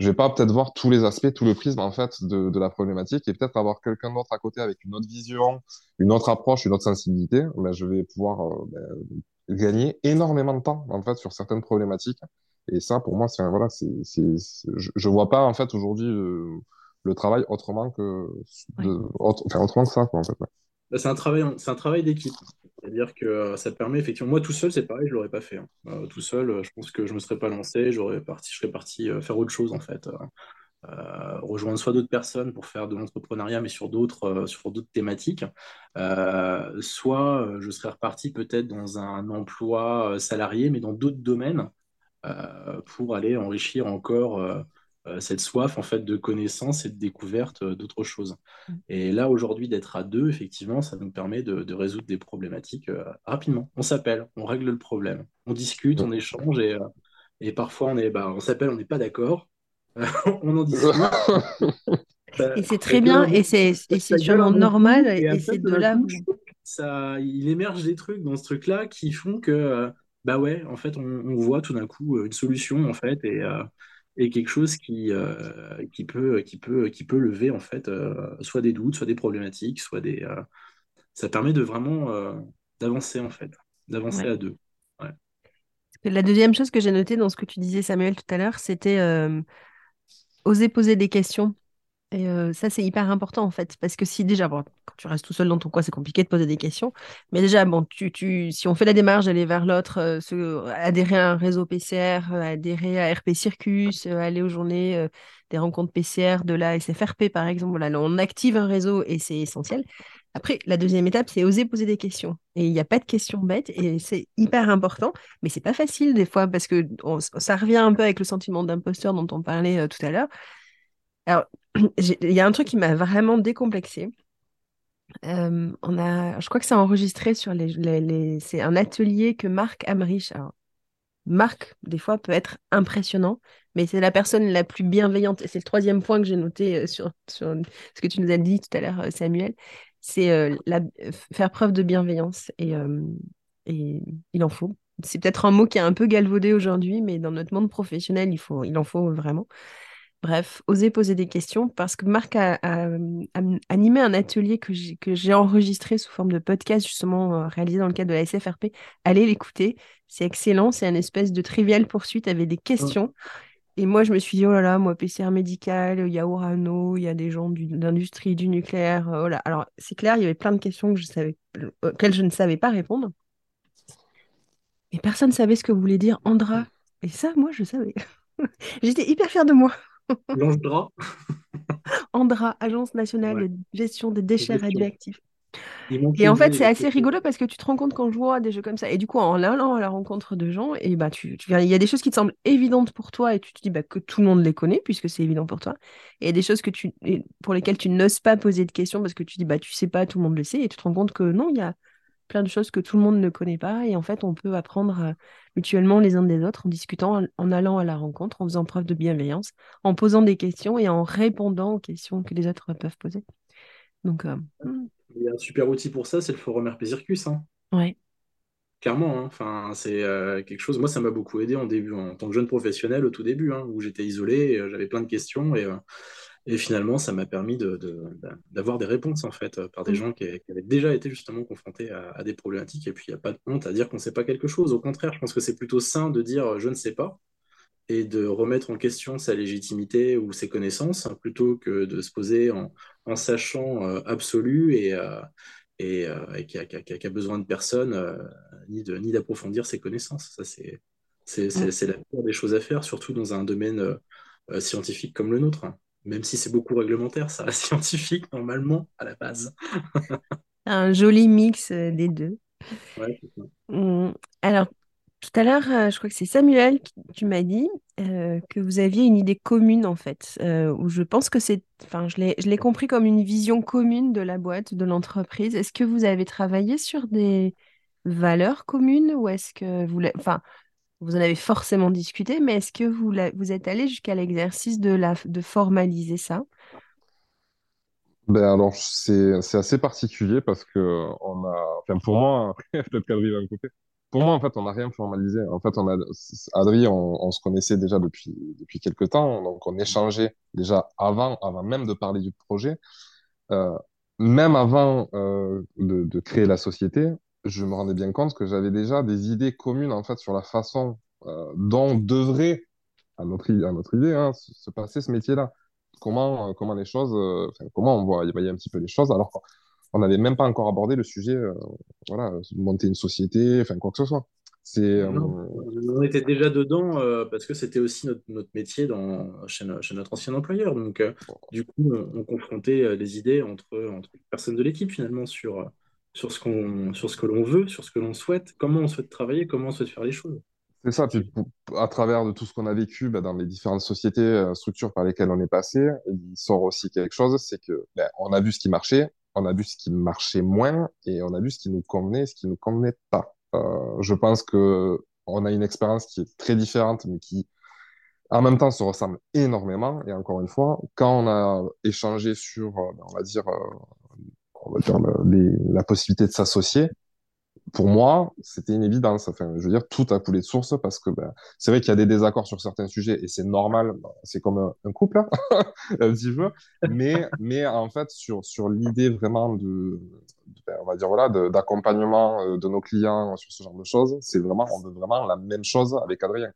je vais pas peut-être voir tous les aspects, tout le prisme en fait de, la problématique et peut-être avoir quelqu'un d'autre à côté avec une autre vision, une autre approche, une autre sensibilité. Ben, je vais pouvoir euh, gagner énormément de temps en fait sur certaines problématiques. Et ça, pour moi, c'est voilà, c'est, je, je vois pas en fait aujourd'hui le travail autrement que de, autre- enfin, autrement que ça quoi en fait. ouais. Bah, c'est un travail, c'est un travail d'équipe. C'est-à-dire que euh, ça te permet effectivement. Moi, tout seul, c'est pareil, je l'aurais pas fait. hein. Euh, tout seul, euh, je pense que je me serais pas lancé. J'aurais parti, je serais parti euh, faire autre chose en fait. Euh, euh, rejoindre soit d'autres personnes pour faire de l'entrepreneuriat, mais sur d'autres euh, sur d'autres thématiques. Euh, soit euh, je serais reparti peut-être dans un emploi euh, salarié, mais dans d'autres domaines euh, pour aller enrichir encore cette soif en fait de connaissances et de découverte euh, d'autres choses. Mm. Et là, aujourd'hui, d'être à deux, effectivement, ça nous permet de, de résoudre des problématiques euh, rapidement. On s'appelle, on règle le problème, on discute, on échange et, euh, et parfois on est, bah, on s'appelle, on n'est pas d'accord, on en discute. Et c'est très bien, et c'est et sûrement normal, et, c'est de là ça, il émerge des trucs dans ce truc-là qui font que, euh, bah ouais, en fait, on, on voit tout d'un coup euh, une solution, en fait, et, et quelque chose qui, euh, qui peut, qui peut, qui peut lever, en fait, euh, soit des doutes, soit des problématiques, soit des... euh, ça permet de vraiment d'avancer, en fait, d'avancer Ouais. à deux. Ouais. La deuxième chose que j'ai notée dans ce que tu disais, Samuel, tout à l'heure, c'était oser poser des questions. Et ça, c'est hyper important en fait, parce que si déjà, quand tu restes tout seul dans ton coin, c'est compliqué de poser des questions. Mais déjà, bon, tu, tu, si on fait la démarche d'aller vers l'autre, adhérer à un réseau PCR, adhérer à RP Circus, aller aux journées des rencontres PCR de la SFRP par exemple, voilà, là, on active un réseau et c'est essentiel. Après, la deuxième étape, c'est oser poser des questions. Et il n'y a pas de questions bêtes et c'est hyper important, mais c'est pas facile des fois parce que ça revient un peu avec le sentiment d'imposteur dont on parlait tout à l'heure. Alors, il y a un truc qui m'a vraiment décomplexé. Euh, on a, je crois que c'est enregistré sur les, c'est un atelier que Marc Amrich. Marc, des fois, peut être impressionnant, mais c'est la personne la plus bienveillante. Et c'est le troisième point que j'ai noté euh, sur, sur ce que tu nous as dit tout à l'heure, euh, Samuel. C'est la, faire preuve de bienveillance. Et, et il en faut. C'est peut-être un mot qui est un peu galvaudé aujourd'hui, mais dans notre monde professionnel, il, faut, il en faut vraiment. Bref, oser poser des questions parce que Marc a, animé un atelier que j'ai enregistré sous forme de podcast, justement euh, réalisé dans le cadre de la SFRP. Allez l'écouter, c'est excellent, c'est une espèce de trivial poursuite avec des questions. Et moi, je me suis dit, oh là là, moi, PCR médical, il y a Orano, il y a des gens d'industrie, du, nucléaire. Euh, voilà. Alors, c'est clair, il y avait plein de questions que je savais, auxquelles je ne savais pas répondre. Et personne ne savait ce que voulait dire Andra. Et ça, moi, je savais. J'étais hyper fière de moi. Andra, Agence nationale de gestion des déchets radioactifs. Et en fait, c'est assez rigolo parce que tu te rends compte quand je vois des jeux comme ça. Et du coup, en allant à la rencontre de gens, et bah, tu, tu il y a des choses qui te semblent évidentes pour toi et tu te dis bah, que tout le monde les connaît puisque c'est évident pour toi. Et il y a des choses que tu, pour lesquelles tu n'oses pas poser de questions parce que tu dis bah, tu sais pas, tout le monde le sait. Et tu te rends compte que non, il y a plein de choses que tout le monde ne connaît pas. Et en fait, on peut apprendre euh, mutuellement les uns des autres en discutant, en allant à la rencontre, en faisant preuve de bienveillance, en posant des questions et en répondant aux questions que les autres peuvent poser. Donc, euh. Il y a un super outil pour ça, c'est le forum RP Hein. Ouais. Clairement, hein. enfin, c'est euh, quelque chose. Moi, ça m'a beaucoup aidé en début, en tant que jeune professionnel au tout début, hein, où j'étais isolé, j'avais plein de questions et et finalement, ça m'a permis d'avoir des réponses, en fait, par des mm. gens qui, avaient déjà été justement confrontés à, des problématiques. Et puis, il n'y a pas de honte à dire qu'on ne sait pas quelque chose. Au contraire, je pense que c'est plutôt sain de dire je ne sais pas et de remettre en question sa légitimité ou ses connaissances plutôt que de se poser en, sachant euh, absolu et, euh, et, euh, qui a, besoin de personne ni d'approfondir ses connaissances. Ça, c'est mm. la pire des choses à faire, surtout dans un domaine scientifique comme le nôtre même si c'est beaucoup réglementaire, ça reste scientifique normalement à la base. un joli mix euh, des deux. Mmh. Alors, tout à l'heure, euh, je crois que c'est Samuel qui tu m'as dit euh, que vous aviez une idée commune en fait, où je pense que c'est, enfin, je l'ai compris comme une vision commune de la boîte, de l'entreprise. Est-ce que vous avez travaillé sur des valeurs communes ou est-ce que vous, enfin, vous en avez forcément discuté, mais est-ce que vous, êtes allé jusqu'à l'exercice de, formaliser ça? Ben alors, c'est assez particulier parce que on a, enfin pour moi, peut-être qu'Adri va me couper. Pour moi, en fait, on n'a rien formalisé. En fait, on a, Adri, on, se connaissait déjà depuis, depuis quelques temps, donc on échangeait déjà avant, avant même de parler du projet. Euh, même avant euh, de, créer la société, je me rendais bien compte que j'avais déjà des idées communes en fait sur la façon euh, dont devrait, à notre, à notre idée, hein, se, passer ce métier-là. Comment, euh, comment les choses, euh, comment on voit, un petit peu les choses, alors qu'on n'avait même pas encore abordé le sujet, voilà, monter une société, enfin quoi que ce soit. C'est, on était déjà dedans parce que c'était aussi notre, notre métier dans, chez, chez, notre ancien employeur. Donc, du coup, on, confrontait les idées entre, entre les personnes de l'équipe finalement sur, sur ce qu'on, sur ce que l'on veut, sur ce que l'on souhaite, comment on souhaite travailler, comment on souhaite faire les choses. C'est ça, puis à travers de tout ce qu'on a vécu bah, dans les différentes sociétés, euh, structures par lesquelles on est passé, il sort aussi quelque chose, c'est que ben, on a vu ce qui marchait, on a vu ce qui marchait moins, et on a vu ce qui nous convenait, ce qui nous convenait pas. Euh, je pense que on a une expérience qui est très différente, mais qui en même temps se ressemble énormément. Et encore une fois, quand on a échangé sur, euh, ben, on va dire, on va dire, la possibilité de s'associer, pour moi, c'était une évidence. Enfin, je veux dire, tout a coulé de source parce que ben, c'est vrai qu'il y a des désaccords sur certains sujets et c'est normal. C'est comme un, couple, hein, un petit peu. Mais, mais en fait, sur, sur l'idée vraiment de, ben, on va dire voilà, d'accompagnement euh, de, nos clients sur ce genre de choses, c'est vraiment, on veut vraiment la même chose avec Adrien.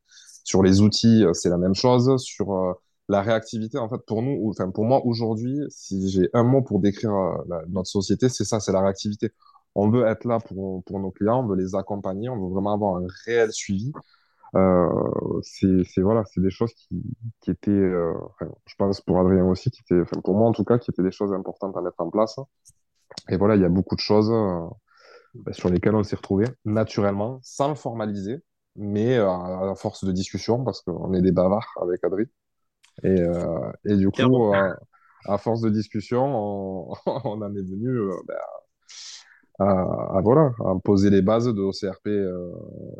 Sur les outils, euh, c'est la même chose. Sur euh, la réactivité, en fait, pour nous, enfin, pour moi, aujourd'hui, si j'ai un mot pour décrire euh, notre société, c'est ça, c'est la réactivité. On veut être là pour, pour nos clients, on veut les accompagner, on veut vraiment avoir un réel suivi. Euh, c'est voilà, c'est des choses qui, qui étaient, euh, je pense pour Adrien aussi, qui étaient, enfin, pour moi en tout cas, qui étaient des choses importantes à mettre en place. Et voilà, il y a beaucoup de choses euh, ben, sur lesquelles on s'est retrouvé naturellement, sans le formaliser, mais à force de discussion, parce qu'on est des bavards avec Adrien. Et, euh, et du coup, euh, à force de discussion, on, on en est venu euh, ben, à, à, voilà, à poser les bases de OCRP euh,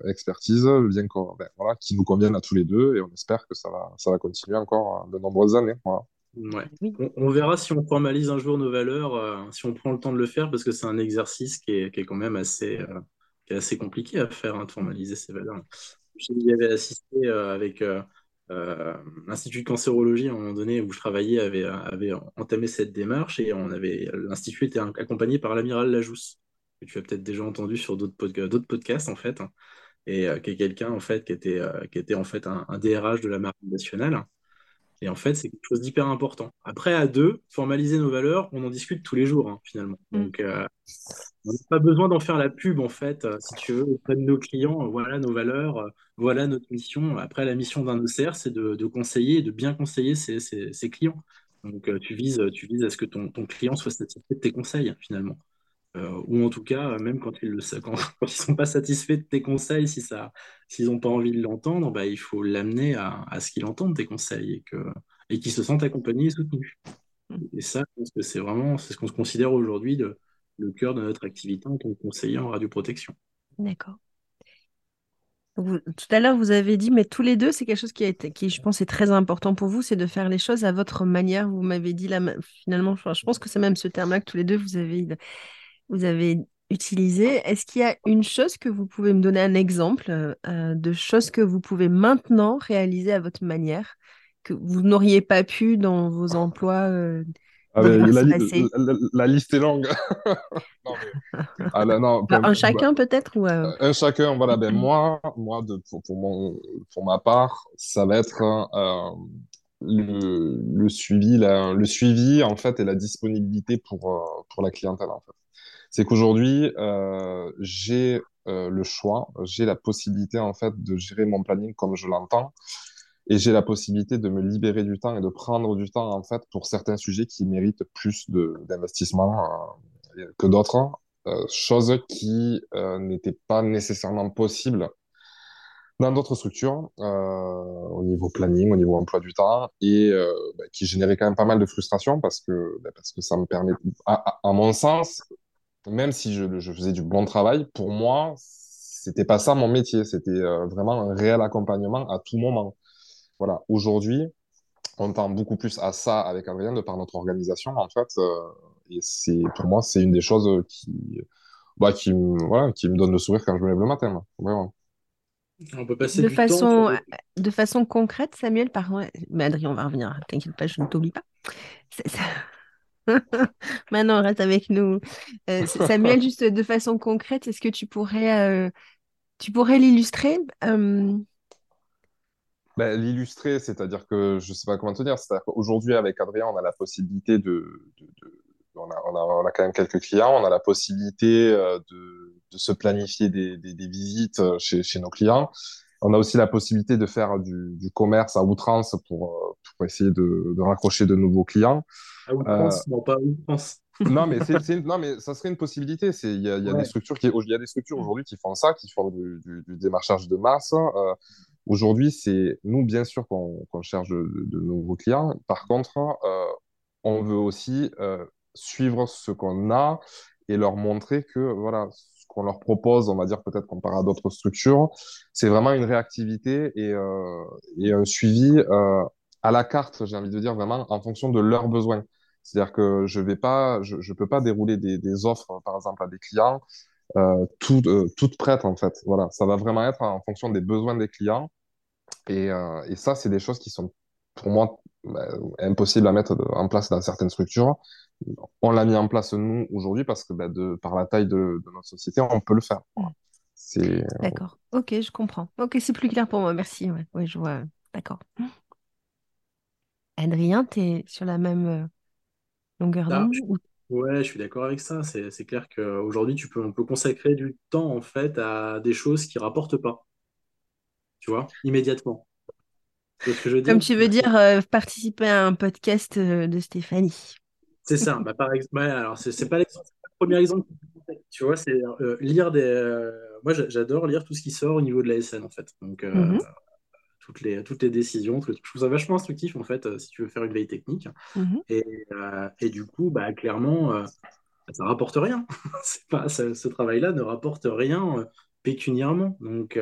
expertise bien ben, voilà, qui nous conviennent à tous les deux et on espère que ça va, ça va continuer encore de nombreuses années. Voilà. Ouais. On, on, verra si on formalise un jour nos valeurs, euh, si on prend le temps de le faire, parce que c'est un exercice qui est, qui est, quand même assez, euh, qui est assez compliqué à faire, hein, de formaliser ces valeurs. J'y avais assisté euh, avec euh, l'Institut de cancérologie à un moment donné où je travaillais, avait, avait entamé cette démarche et on avait l'Institut était accompagné par l'amiral Lajousse, que tu as peut-être déjà entendu sur d'autres pod podcasts en fait, hein, et qui est quelqu'un en fait qui était, qui était en fait un, un DRH de la Marine nationale et en fait, c'est quelque chose d'hyper important. Après, à deux, formaliser nos valeurs, on en discute tous les jours, hein, finalement. Mm. Donc, euh, on n'a pas besoin d'en faire la pub, en fait, euh, si tu veux, auprès de nos clients. Euh, voilà nos valeurs, euh, voilà notre mission. Après, la mission d'un OCR, c'est de, de, conseiller, de bien conseiller ses, ses, ses clients. Donc, tu, vises, tu vises à ce que ton, ton client soit satisfait de tes conseils, finalement. Euh, ou en tout cas, même quand ils ne quand, quand sont pas satisfaits de tes conseils, si ça, s'ils n'ont pas envie de l'entendre, bah, il faut l'amener à, à, ce qu'il entende tes conseils et que et qu'ils se sentent accompagnés et soutenus. Et ça, je pense que c'est vraiment c'est ce qu'on se considère aujourd'hui le cœur de notre activité en tant que conseiller en radioprotection. D'accord. Tout à l'heure, vous avez dit, mais tous les deux, c'est quelque chose qui, a qui, je pense, est très important pour vous, c'est de faire les choses à votre manière. Vous m'avez dit, là, finalement, je pense que c'est même ce terme-là que tous les deux, vous avez vous avez utilisé. Est-ce qu'il y a une chose que vous pouvez me donner un exemple euh, de choses que vous pouvez maintenant réaliser à votre manière, que vous n'auriez pas pu dans vos emplois euh, ah, la, la, la, la, liste est longue. non, mais... ah, non, bah, un chacun bah, peut-être ou euh... Un chacun, voilà. Ben, moi, moi de, pour, pour, mon, pour ma part, ça va être euh, le, le, suivi, le suivi en fait et la disponibilité pour, pour la clientèle en fait c'est qu'aujourd'hui, euh, j'ai euh, le choix, j'ai la possibilité en fait de gérer mon planning comme je l'entends, et j'ai la possibilité de me libérer du temps et de prendre du temps en fait pour certains sujets qui méritent plus d'investissement euh, que d'autres, euh, chose qui euh, n'était pas nécessairement possible dans d'autres structures euh, au niveau planning, au niveau emploi du temps et euh, bah, qui générait quand même pas mal de frustration parce que bah, parce que ça me permet, à, mon sens, même si je, faisais du bon travail, pour moi, c'était pas ça mon métier. C'était vraiment un réel accompagnement à tout moment. Voilà. Aujourd'hui, on tend beaucoup plus à ça avec Adrien de par notre organisation, en fait. Euh, et c'est, pour moi, c'est une des choses qui, bah, qui, voilà, qui me donne le sourire quand je me lève le matin. Vraiment. On peut passer de du façon, temps sur... de façon concrète, Samuel, par mais Adrien, on va revenir. T'inquiète pas, je ne t'oublie pas. C'est, Maintenant, reste avec nous. Euh, Samuel, juste de façon concrète, est-ce que tu pourrais, euh, tu pourrais l'illustrer euh... ben, L'illustrer, c'est-à-dire que je ne sais pas comment te dire. C'est-à-dire qu'aujourd'hui, avec Adrien, on a la possibilité de. de, de on, a, on, a, on, a, quand même quelques clients, on a la possibilité euh, de, de, se planifier des, des, des visites euh, chez, chez, nos clients. On a aussi la possibilité de faire du, du commerce à outrance pour, pour essayer de, raccrocher de nouveaux clients. À outrance, euh... non pas à outrance. non, mais c'est, non, mais ça serait une possibilité. Il y a, y a ouais. des structures qui, il y a des structures aujourd'hui qui font ça, qui font du, du, du démarchage de masse. Euh, aujourd'hui, c'est nous, bien sûr, qu'on, qu'on cherche de, de, nouveaux clients. Par contre, euh, on veut aussi euh, suivre ce qu'on a et leur montrer que voilà, ce qu'on leur propose, on va dire peut-être comparé à d'autres structures, c'est vraiment une réactivité et, euh, et un suivi euh, à la carte, j'ai envie de dire vraiment en fonction de leurs besoins. C'est-à-dire que je vais pas, je, je peux pas dérouler des, des, offres, par exemple, à des clients tout, euh, toutes prêtes en fait. Voilà, ça va vraiment être en fonction des besoins des clients. Et, euh, et ça, c'est des choses qui sont pour moi bah, impossibles à mettre en place dans certaines structures. On l'a mis en place nous aujourd'hui parce que bah, de, par la taille de, de, notre société, on peut le faire. C'est d'accord. Ok, je comprends. Ok, c'est plus clair pour moi. Merci. Ouais, ouais je vois. D'accord. Adrien, tu es sur la même euh, longueur d'onde je- ou- Ouais, je suis d'accord avec ça. C'est, c'est clair qu'aujourd'hui, tu peux, on peut consacrer du temps en fait à des choses qui rapportent pas, tu vois, immédiatement. Tu vois ce que je veux dire? Comme tu veux dire, euh, participer à un podcast euh, de Stéphanie. C'est ça. Bah, par exemple, alors c'est c'est pas l'exemple- c'est pas le premier exemple. que je Tu vois, c'est euh, lire des. euh, moi, j'a- j'adore lire tout ce qui sort au niveau de la SN en fait. Donc, euh, Mhm. Toutes les, toutes les décisions. Je trouve ça vachement instructif, en fait, si tu veux faire une veille technique. Mhm. Et, et, du coup, bah, clairement, ça rapporte rien. pas, ce travail-là ne rapporte rien pécuniairement. Donc,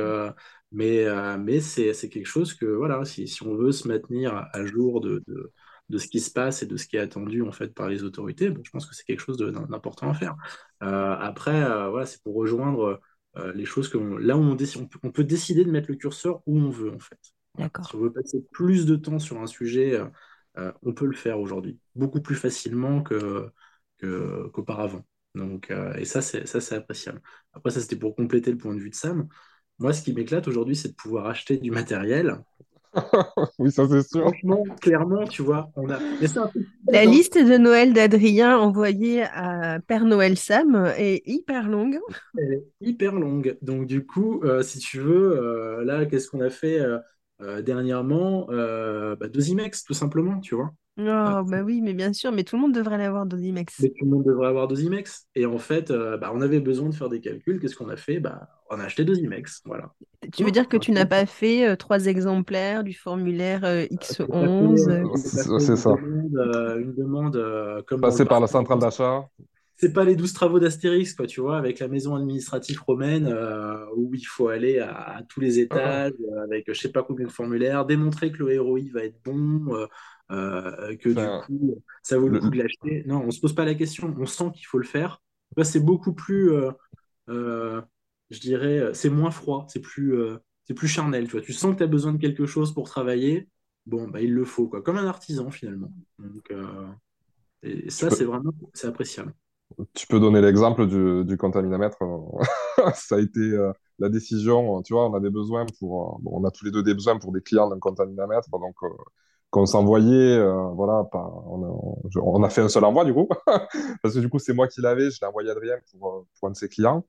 mais, mais c'est quelque chose que, voilà, si, si, on veut se maintenir à jour de, de de ce qui se passe et de ce qui est attendu en fait par les autorités, je pense que c'est quelque chose d'important à faire. Euh, après, euh, voilà, c'est pour rejoindre euh, les choses que là où on, peut, décider de mettre le curseur où on veut en fait. D'accord. Si on veut passer plus de temps sur un sujet, on peut le faire aujourd'hui, beaucoup plus facilement que qu'auparavant. Donc, et ça, c'est ça, c'est appréciable. Après, ça, c'était pour compléter le point de vue de Sam. Moi, ce qui m'éclate aujourd'hui, c'est de pouvoir acheter du matériel oui, ça c'est sûr. Franchement, clairement, tu vois, on a. La liste de Noël d'Adrien envoyée à Père Noël Sam est hyper longue. Elle est hyper longue. Donc du coup, euh, si tu veux, euh, là, qu'est-ce qu'on a fait euh, dernièrement bah, Deux IMEX, tout simplement, tu vois. Oh, bah oui, mais bien sûr, mais tout le monde devrait l'avoir Dosimex. Mais tout le monde devrait avoir Dosimex. Et en fait, euh, bah, on avait besoin de faire des calculs. Qu'est-ce qu'on a fait? Bah, On a acheté Dosimex. Voilà. Tu veux dire que tu n'as pas fait euh, trois exemplaires du formulaire euh, X11 C'est ça. Une demande, comme. Passer par la centrale d'achat. C'est pas les douze travaux d'Astérix, quoi, tu vois, avec la maison administrative romaine où il faut aller à, tous les étages avec je sais pas combien de formulaires, démontrer que le ROI va être bon, euh, que du coup, ça vaut le, coup de l'acheter. Non, on se pose pas la question, on sent qu'il faut le faire. c'est beaucoup plus, euh, euh, je dirais, c'est moins froid, c'est plus, c'est plus charnel. Tu, vois. tu sens que tu as besoin de quelque chose pour travailler, bon, bah, il le faut, quoi. comme un artisan finalement. Donc, et ça, c'est vraiment c'est appréciable. Tu peux donner l'exemple du, du, contaminamètre. ça a été la décision, tu vois, on a des besoins pour, bon, on a tous les deux des besoins pour des clients d'un contaminamètre, donc qu'on s'envoyait, euh, voilà, on a, fait un seul envoi du coup, parce que du coup c'est moi qui l'avais, je l'ai envoyé à Adrien pour, euh, pour, un de ses clients,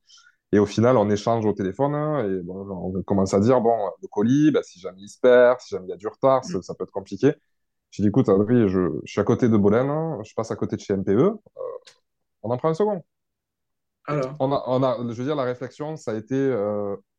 et au final on échange au téléphone, hein, et bon, on commence à dire, bon, le colis, bah, si jamais il se perd, si jamais il y a du retard, ça, peut être compliqué. J'ai dit, écoute Adrien, je, suis à côté de Bolène, hein, je passe à côté de chez MPE, euh, on en prend un second. Alors. On a, on a, je veux dire, la réflexion, ça a été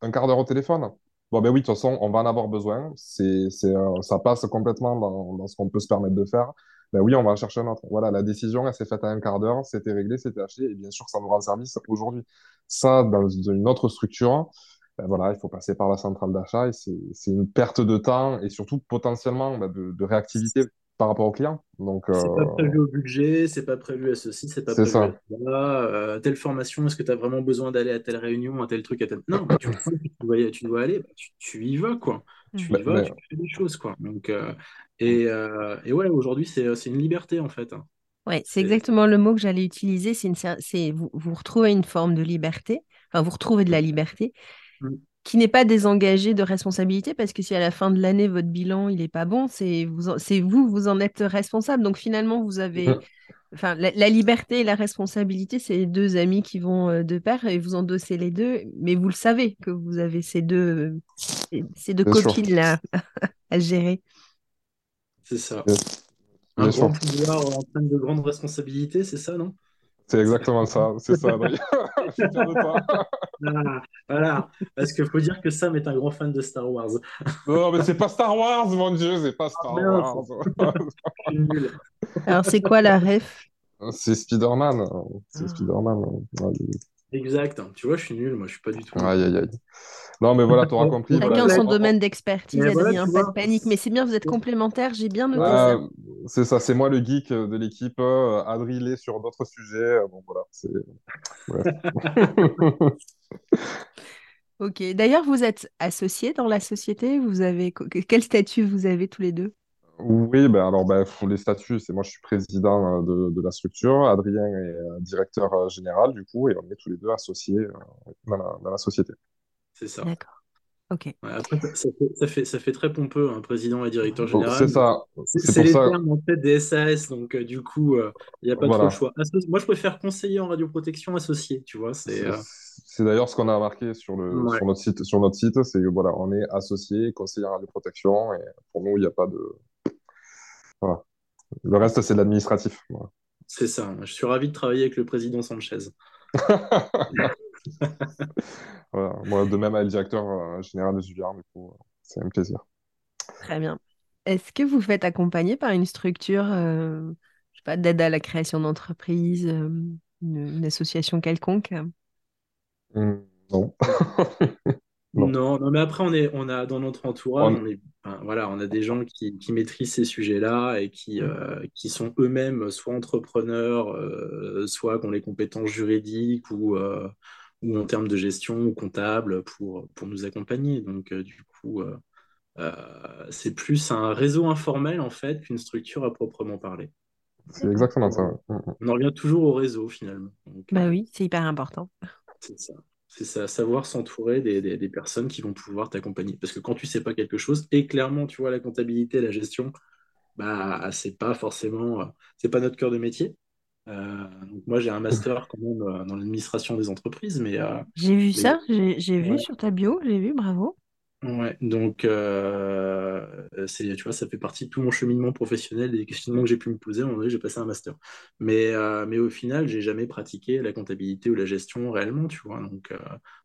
un quart d'heure au téléphone. Bon, ben oui, de toute façon, on va en avoir besoin. C'est, c'est, euh, ça passe complètement dans, dans ce qu'on peut se permettre de faire. Ben oui, on va en chercher un autre. Voilà, la décision, elle s'est faite à un quart d'heure, c'était réglé, c'était acheté, et bien sûr, ça nous rend service aujourd'hui. Ça, dans une autre structure, ben voilà, il faut passer par la centrale d'achat, et c'est, c'est une perte de temps, et surtout potentiellement ben, de, de réactivité par rapport au client. Donc, c'est pas euh, prévu au budget, c'est pas prévu à ceci, c'est pas prévu ça. à cela. Euh, telle formation, est-ce que tu as vraiment besoin d'aller à telle réunion, à tel truc, à tel. Non, tu, dois, tu dois aller, bah, tu, y vas, quoi. Tu y vas, tu fais des choses, quoi. Donc, euh, et, et, ouais, aujourd'hui, c'est une liberté, en fait. Hein. Ouais, c'est exactement le mot que j'allais utiliser. C'est une, vous, vous retrouvez une forme de liberté, enfin, vous retrouvez de la liberté. Qui n'est pas désengagé de responsabilité parce que si à la fin de l'année votre bilan il est pas bon, c'est vous, c'est vous, vous en êtes responsable. Donc finalement vous avez, enfin la, liberté et la responsabilité, c'est deux amis qui vont euh, de pair et vous endossez les deux, mais vous le savez que vous avez ces deux, ces deux copines là à gérer. C'est ça. Un grand pouvoir entraîne de grandes responsabilités, c'est ça, non? C'est exactement ça, c'est ça, Adrien. Je de toi. Ah, voilà, parce qu'il faut dire que Sam est un grand fan de Star Wars. non, mais c'est pas Star Wars, mon Dieu, c'est pas Star ah, Wars. Alors, c'est quoi la ref? C'est Spider-Man. C'est ah. Spider-Man. Exact. Tu vois, je suis nul, moi, je suis pas du tout. Aïe, aïe, aïe. Non, mais voilà, tu auras compris. Chacun son domaine d'expertise, Adrien, pas de panique. Mais c'est bien, vous êtes complémentaires, j'ai bien noté ça. C'est ça, c'est moi le geek de l'équipe. Euh, Adrien est sur d'autres sujets. Euh, bon, voilà, c'est. ok. D'ailleurs, vous êtes associés dans la société? Vous avez... Quel statut vous avez tous les deux? Oui, ben alors ben, les statuts, c'est moi je suis président euh, de, la structure, Adrien est directeur général du coup, et on est tous les deux associés dans la société. C'est ça. D'accord. Ok. après, ça fait, ça, fait, très pompeux, un président et directeur général. c'est ça. C'est les termes en fait des SAS, donc euh, du coup, il euh, n'y a pas trop de choix. moi, je préfère conseiller en radioprotection associé, tu vois. C'est euh, d'ailleurs ce qu'on a marqué sur, le, sur notre site. Sur notre site, c'est que voilà, on est associé, conseiller en radioprotection, et pour nous, il n'y a pas de. Voilà. Le reste, c'est l'administratif. C'est ça. Je suis ravi de travailler avec le président Sanchez. Moi, de même avec le directeur euh, général de Julien, du coup, c'est un plaisir. Très bien. Est-ce que vous faites accompagner par une structure, euh, je sais pas, d'aide à la création d'entreprise, euh, une, association quelconque? Hmm, Non. non. non. mais après, on, est, on a dans notre entourage, on, est, voilà, on a des gens qui, qui maîtrisent ces sujets-là et qui, euh, qui sont eux-mêmes soit entrepreneurs, soit qui ont les compétences juridiques ou, ou en termes de gestion ou comptable pour, pour nous accompagner. Donc, du coup, euh, c'est plus un réseau informel en fait qu'une structure à proprement parler. C'est exactement ça. Mm, mm. On en revient toujours au réseau finalement. bah euh, oui, c'est hyper important. C'est ça. C'est ça, savoir s'entourer des, des, personnes qui vont pouvoir t'accompagner. Parce que quand tu sais pas quelque chose, et clairement, tu vois, la comptabilité, la gestion, bah, c'est pas forcément, euh, c'est pas notre cœur de métier. donc moi, j'ai un master quand même dans l'administration des entreprises, mais j'ai vu ça, j'ai vu sur ta bio, j'ai vu, bravo. Ouais, donc euh, c'est, tu vois, ça fait partie de tout mon cheminement professionnel, des questionnements que j'ai pu me poser. À un moment donné, j'ai passé un master. Mais, euh, mais au final, j'ai jamais pratiqué la comptabilité ou la gestion réellement, tu vois. Donc, euh,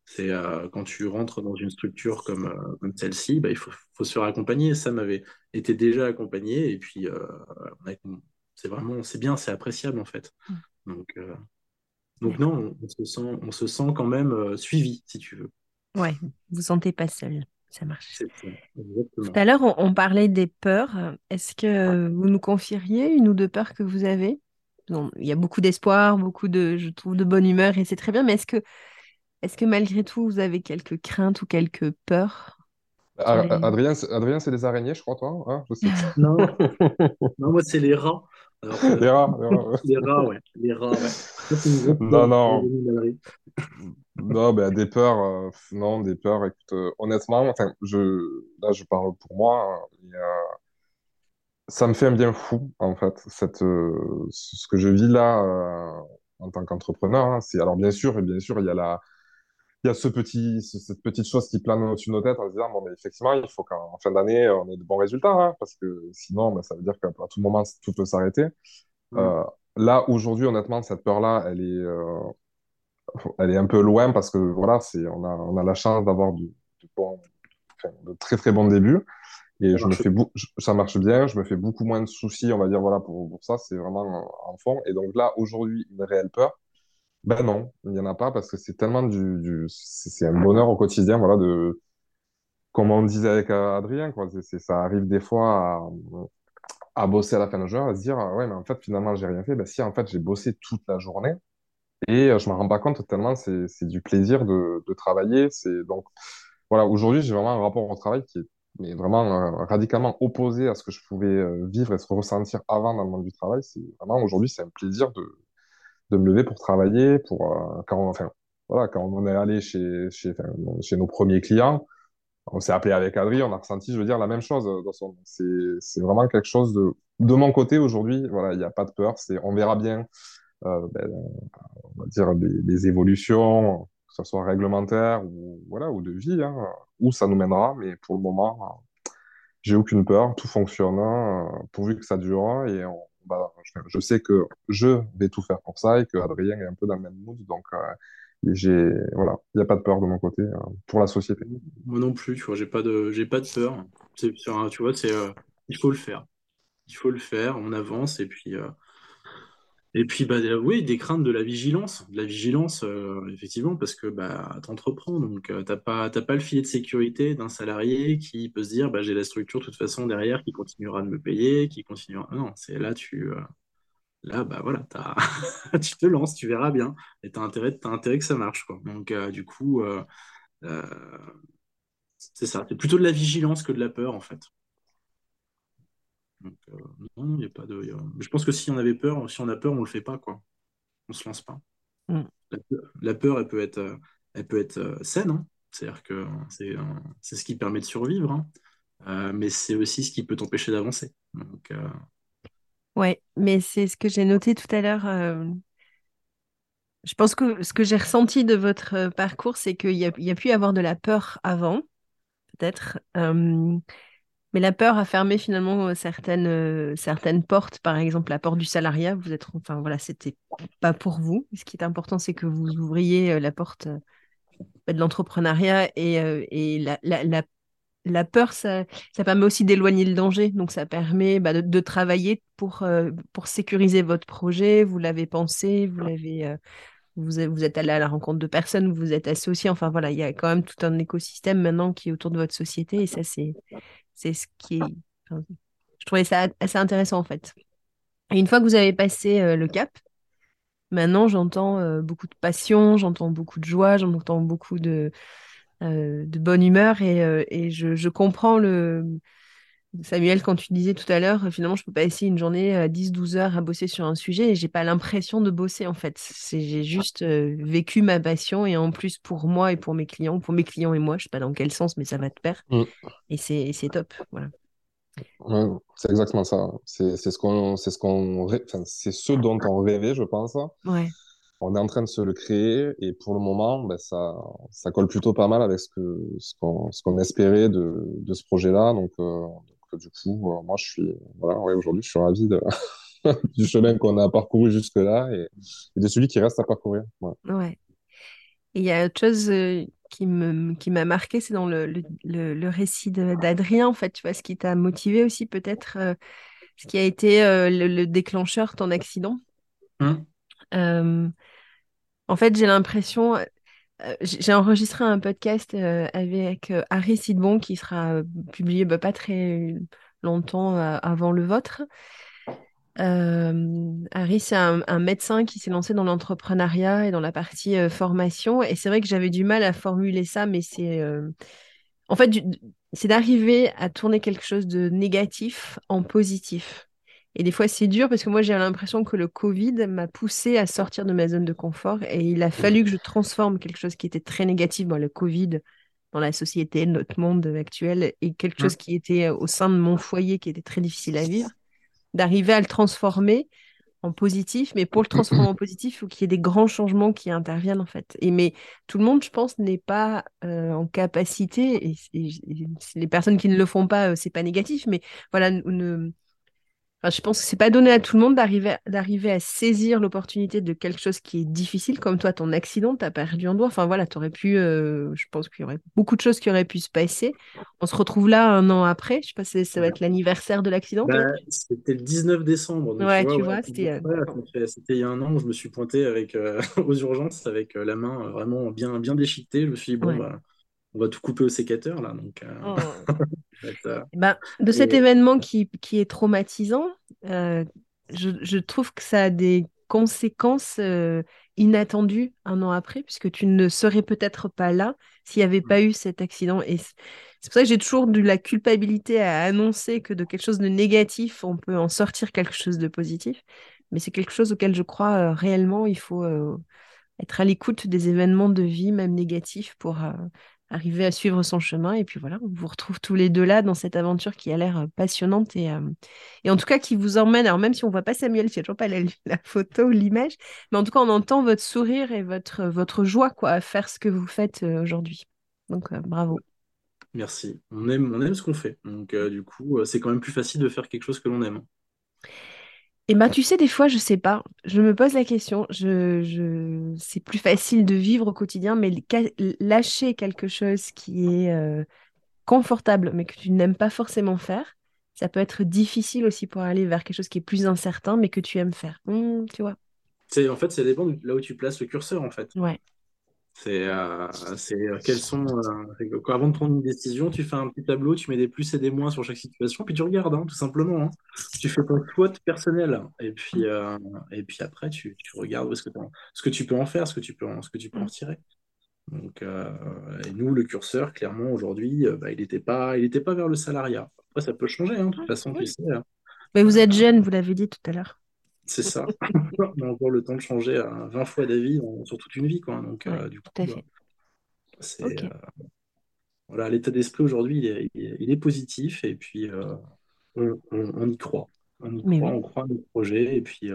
c'est quand tu rentres dans une structure comme, comme celle-ci, bah, il faut, faut, se faire accompagner. Ça m'avait été déjà accompagné, et puis c'est vraiment, c'est bien, c'est appréciable en fait. Mmh. Donc, donc non, on, se sent, on se sent quand même suivi, si tu veux. Ouais, vous vous sentez pas seul. Ça marche. Tout à l'heure, on, parlait des peurs. Est-ce que vous nous confieriez une ou deux peurs que vous avez? Il y a beaucoup d'espoir, beaucoup de, je trouve, de bonne humeur et c'est très bien. Mais est-ce que, est-ce que malgré tout, vous avez quelques craintes ou quelques peurs? Ah, Adrien, Adrien c'est les araignées, je crois, toi hein non. non, moi, c'est les rats. Les rats, les rats, ouais. Les rats, ouais. non, non. Non, ben, des peurs, euh, non, des peurs, écoute, euh, honnêtement, je, là, je parle pour moi, hein, ça me fait un bien fou, en fait, cette, euh, ce que je vis là, en tant qu'entrepreneur, hein. c'est, alors, bien sûr, et bien sûr, il y a la, il y a ce petit, cette petite chose qui plane au-dessus de nos têtes en se disant, bon, mais effectivement, il faut qu'en fin d'année, on ait de bons résultats, hein, parce que sinon, ben, ça veut dire qu'à tout moment, tout peut s'arrêter. Mmh. là, aujourd'hui, honnêtement, cette peur-là, elle est, elle est un peu loin parce que voilà, c'est, on a, on a la chance d'avoir du, de très très bons débuts. Et je me fais ça marche bien, je me fais beaucoup moins de soucis, on va dire, voilà, pour, pour ça, c'est vraiment en fond. Et donc là, aujourd'hui, une réelle peur, ben non, il n'y en a pas parce que c'est tellement du, c'est un bonheur au quotidien, voilà, de, comme on disait avec Adrien, quoi, ça arrive des fois à, à bosser à la fin de journée, à se dire, ouais, mais en fait, finalement, j'ai rien fait. Ben si, en fait, j'ai bossé toute la journée, et euh, je me rends pas compte tellement c'est c'est du plaisir de, de travailler. C'est donc voilà aujourd'hui j'ai vraiment un rapport au travail qui est vraiment euh, radicalement opposé à ce que je pouvais euh, vivre et se ressentir avant dans le monde du travail. C'est vraiment aujourd'hui c'est un plaisir de de me lever pour travailler, pour quand on, enfin voilà quand on est allé chez chez chez nos premiers clients. On s'est appelé avec Adrien, on a ressenti, je veux dire, la même chose dans son. C'est, vraiment quelque chose de, de mon côté aujourd'hui. Voilà, il n'y a pas de peur. C'est, on verra bien euh, ben, on va dire des, évolutions, que ce soit réglementaires ou voilà ou de vie, hein, où ça nous mènera. Mais pour le moment, j'ai aucune peur, tout fonctionne, hein, pourvu que ça dure. Et je, sais que je vais tout faire pour ça et que Adrien est un peu dans le même mood. Donc, euh, j'ai voilà, il n'y a pas de peur de mon côté hein, pour la société. Moi non plus, tu vois, j'ai pas de j'ai pas de peur. C'est, tu vois, c'est euh, il faut le faire. Il faut le faire, on avance et puis et puis, bah, oui, des craintes de la vigilance. De la vigilance, euh, effectivement, parce que bah, tu entreprends, donc euh, tu n'as pas, pas le filet de sécurité d'un salarié qui peut se dire bah, j'ai la structure de toute façon derrière qui continuera de me payer, qui continuera. Non, c'est là, tu. Euh, là, bah voilà, tu te lances, tu verras bien. Et tu as intérêt, as intérêt que ça marche. Quoi. Donc, du coup, c'est ça. C'est plutôt de la vigilance que de la peur, en fait. Donc, euh, non, il n'y a pas de. Je pense que si on avait peur, si on a peur, on ne le fait pas, quoi. On se lance pas. Mm. La, peur, elle peut être, euh, elle peut être euh, saine, hein. c'est-à-dire que c'est, c'est ce qui permet de survivre, hein. mais c'est aussi ce qui peut t'empêcher d'avancer. Donc, Ouais, mais c'est ce que j'ai noté tout à l'heure. Je pense que ce que j'ai ressenti de votre parcours, c'est qu'il y a, y a pu y avoir de la peur avant, peut-être. Mais la peur a fermé finalement euh, certaines, euh, certaines portes, par exemple la porte du salariat. Vous êtes, enfin voilà, c'était pas pour vous. Ce qui est important, c'est que vous ouvriez euh, la porte de l'entrepreneuriat et, la, la, la peur, ça, ça permet aussi d'éloigner le danger. Donc, ça permet bah, de, travailler pour, pour sécuriser votre projet. Vous l'avez pensé, vous l'avez. Vous, vous, êtes allé à la rencontre de personnes, vous vous êtes associé. Enfin, voilà, il y a quand même tout un écosystème maintenant qui est autour de votre société. Et ça, c'est, c'est ce qui est. je trouvais ça assez intéressant, en fait. Et une fois que vous avez passé euh, le cap, maintenant, j'entends beaucoup de passion, j'entends beaucoup de joie, j'entends beaucoup de euh, bonne humeur et, euh, je, comprends le Samuel quand tu disais tout à l'heure finalement je peux pas essayer une journée à 10-12 heures à bosser sur un sujet et j'ai pas l'impression de bosser en fait. J'ai juste euh, vécu ma passion et en plus pour moi et pour mes clients pour mes clients et moi je sais pas dans quel sens mais ça va te pair mm. et c'est top voilà. C'est exactement ça. C'est ce qu'on c'est ce qu'on enfin, c'est ce dont on rêvait je pense. Ouais. On est en train de se le créer et pour le moment, ben, ça, ça colle plutôt pas mal avec ce que ce qu'on ce qu'on espérait de, de ce projet-là. Donc, euh, du coup, euh, moi, je suis voilà, ouais, aujourd'hui, je suis ravi de, du chemin qu'on a parcouru jusque-là et, et, de celui qui reste à parcourir. Ouais. ouais. Et il y a autre chose euh, qui me qui m'a marqué, c'est dans le, le, le, récit d'Adrien, en fait, tu vois, ce qui t'a motivé aussi peut-être, ce qui a été le, déclencheur, ton accident. Hum. Euh, en fait, j'ai l'impression, euh, j'ai enregistré un podcast euh, avec Harry Sidbon qui sera publié bah, pas très longtemps avant le vôtre. Harry, c'est un, médecin qui s'est lancé dans l'entrepreneuriat et dans la partie formation. Et c'est vrai que j'avais du mal à formuler ça, mais c'est en fait, c'est d'arriver à tourner quelque chose de négatif en positif. Et des fois, c'est dur parce que moi, j'ai l'impression que le Covid m'a poussé à sortir de ma zone de confort et il a fallu que je transforme quelque chose qui était très négatif, dans le Covid, dans la société, notre monde actuel, et quelque chose qui était euh, au sein de mon foyer qui était très difficile à vivre, d'arriver à le transformer en positif. Mais pour le transformer en positif, il faut qu'il y ait des grands changements qui interviennent en fait. Et mais tout le monde, je pense, n'est pas euh, en capacité. Et, les personnes qui ne le font pas, euh, c'est pas négatif, mais voilà, ne je pense que c'est pas donné à tout le monde d'arriver d'arriver à saisir l'opportunité de quelque chose qui est difficile, comme toi, ton accident, tu as perdu un doigt. Enfin voilà, tu aurais pu, euh, je pense qu'il y aurait beaucoup de choses qui auraient pu se passer. On se retrouve là un an après. Je sais pas si ça va être l'anniversaire de l'accident. Bah, c'était le 19 décembre. ouais, tu vois, c'était. c'était il y a un an où je me suis pointé avec, euh, aux urgences avec euh, la main vraiment bien, bien déchiquetée. Je me suis dit, bon, bah, on va tout couper au sécateur là. Donc, oh. ben, de cet événement qui, qui, est traumatisant, euh, je, je, trouve que ça a des conséquences euh, inattendues un an après, puisque tu ne serais peut-être pas là s'il n'y avait pas eu cet accident. Et c'est pour ça que j'ai toujours de la culpabilité à annoncer que de quelque chose de négatif, on peut en sortir quelque chose de positif. Mais c'est quelque chose auquel je crois euh, réellement, il faut être à l'écoute des événements de vie, même négatifs, pour arriver à suivre son chemin. Et puis voilà, on vous retrouve tous les deux là dans cette aventure qui a l'air euh, passionnante et, euh, et en tout cas qui vous emmène. Alors même si on voit pas Samuel, c'est toujours pas la, photo ou l'image, mais en tout cas on entend votre sourire et votre, votre joie quoi, à faire ce que vous faites euh, aujourd'hui. Donc bravo. Merci. On aime, on aime ce qu'on fait. Donc du coup, c'est quand même plus facile de faire quelque chose que l'on aime. Et eh ben, tu sais, des fois, je sais pas. Je me pose la question. Je, je... C'est plus facile de vivre au quotidien, mais lâcher quelque chose qui est euh, confortable, mais que tu n'aimes pas forcément faire, ça peut être difficile aussi pour aller vers quelque chose qui est plus incertain, mais que tu aimes faire. Mmh, tu vois. C'est en fait, ça dépend de là où tu places le curseur, en fait. Ouais. C'est euh, euh, quels sont. Euh, avant de prendre une décision, tu fais un petit tableau, tu mets des plus et des moins sur chaque situation, puis tu regardes, hein, tout simplement. Hein. Tu fais ton quote personnel, et puis, et puis après, tu, tu regardes ce que, ce que tu peux en faire, ce que tu peux en, ce que tu peux en retirer. Donc, et nous, le curseur, clairement, aujourd'hui, bah, il n'était pas, il pas vers le salariat. Après, ça peut changer, hein, de toute façon, tu sais. Mais vous êtes jeune, vous l'avez dit tout à l'heure. C'est ça. on a encore le temps de changer à 20 fois d'avis sur toute une vie. Quoi. Donc, euh, du coup, bah, c'est, euh, voilà, l'état d'esprit aujourd'hui, il est, positif et puis euh, on, y croit. On y croit, on croit à nos projets et puis,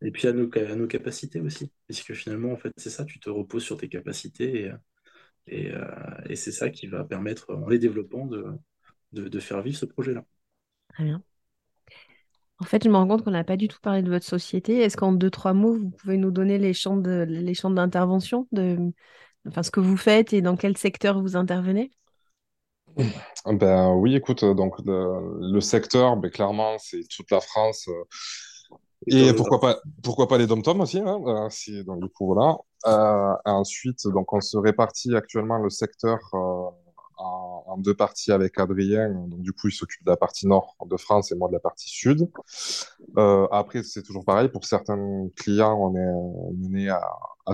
et puis à, nos, nos, capacités aussi. Parce que finalement, en fait, c'est ça, tu te reposes sur tes capacités et, et, c'est ça qui va permettre, en les développant, de, de, de faire vivre ce projet-là. Très bien. En fait, je me rends compte qu'on n'a pas du tout parlé de votre société. Est-ce qu'en deux, trois mots, vous pouvez nous donner les champs de, les champs d'intervention, de, enfin, ce que vous faites et dans quel secteur vous intervenez? Ben oui, écoute, donc le, le secteur, ben, clairement, c'est toute la France. euh, Et pourquoi pas, pourquoi pas les dom-toms aussi, hein, euh, si- donc du coup, voilà. Euh, ensuite, donc on se répartit actuellement le secteur euh, en, deux parties avec Adrien. Donc du coup, il s'occupe de la partie nord de France et moi de la partie sud. Euh, après, c'est toujours pareil. Pour certains clients, on est mené à,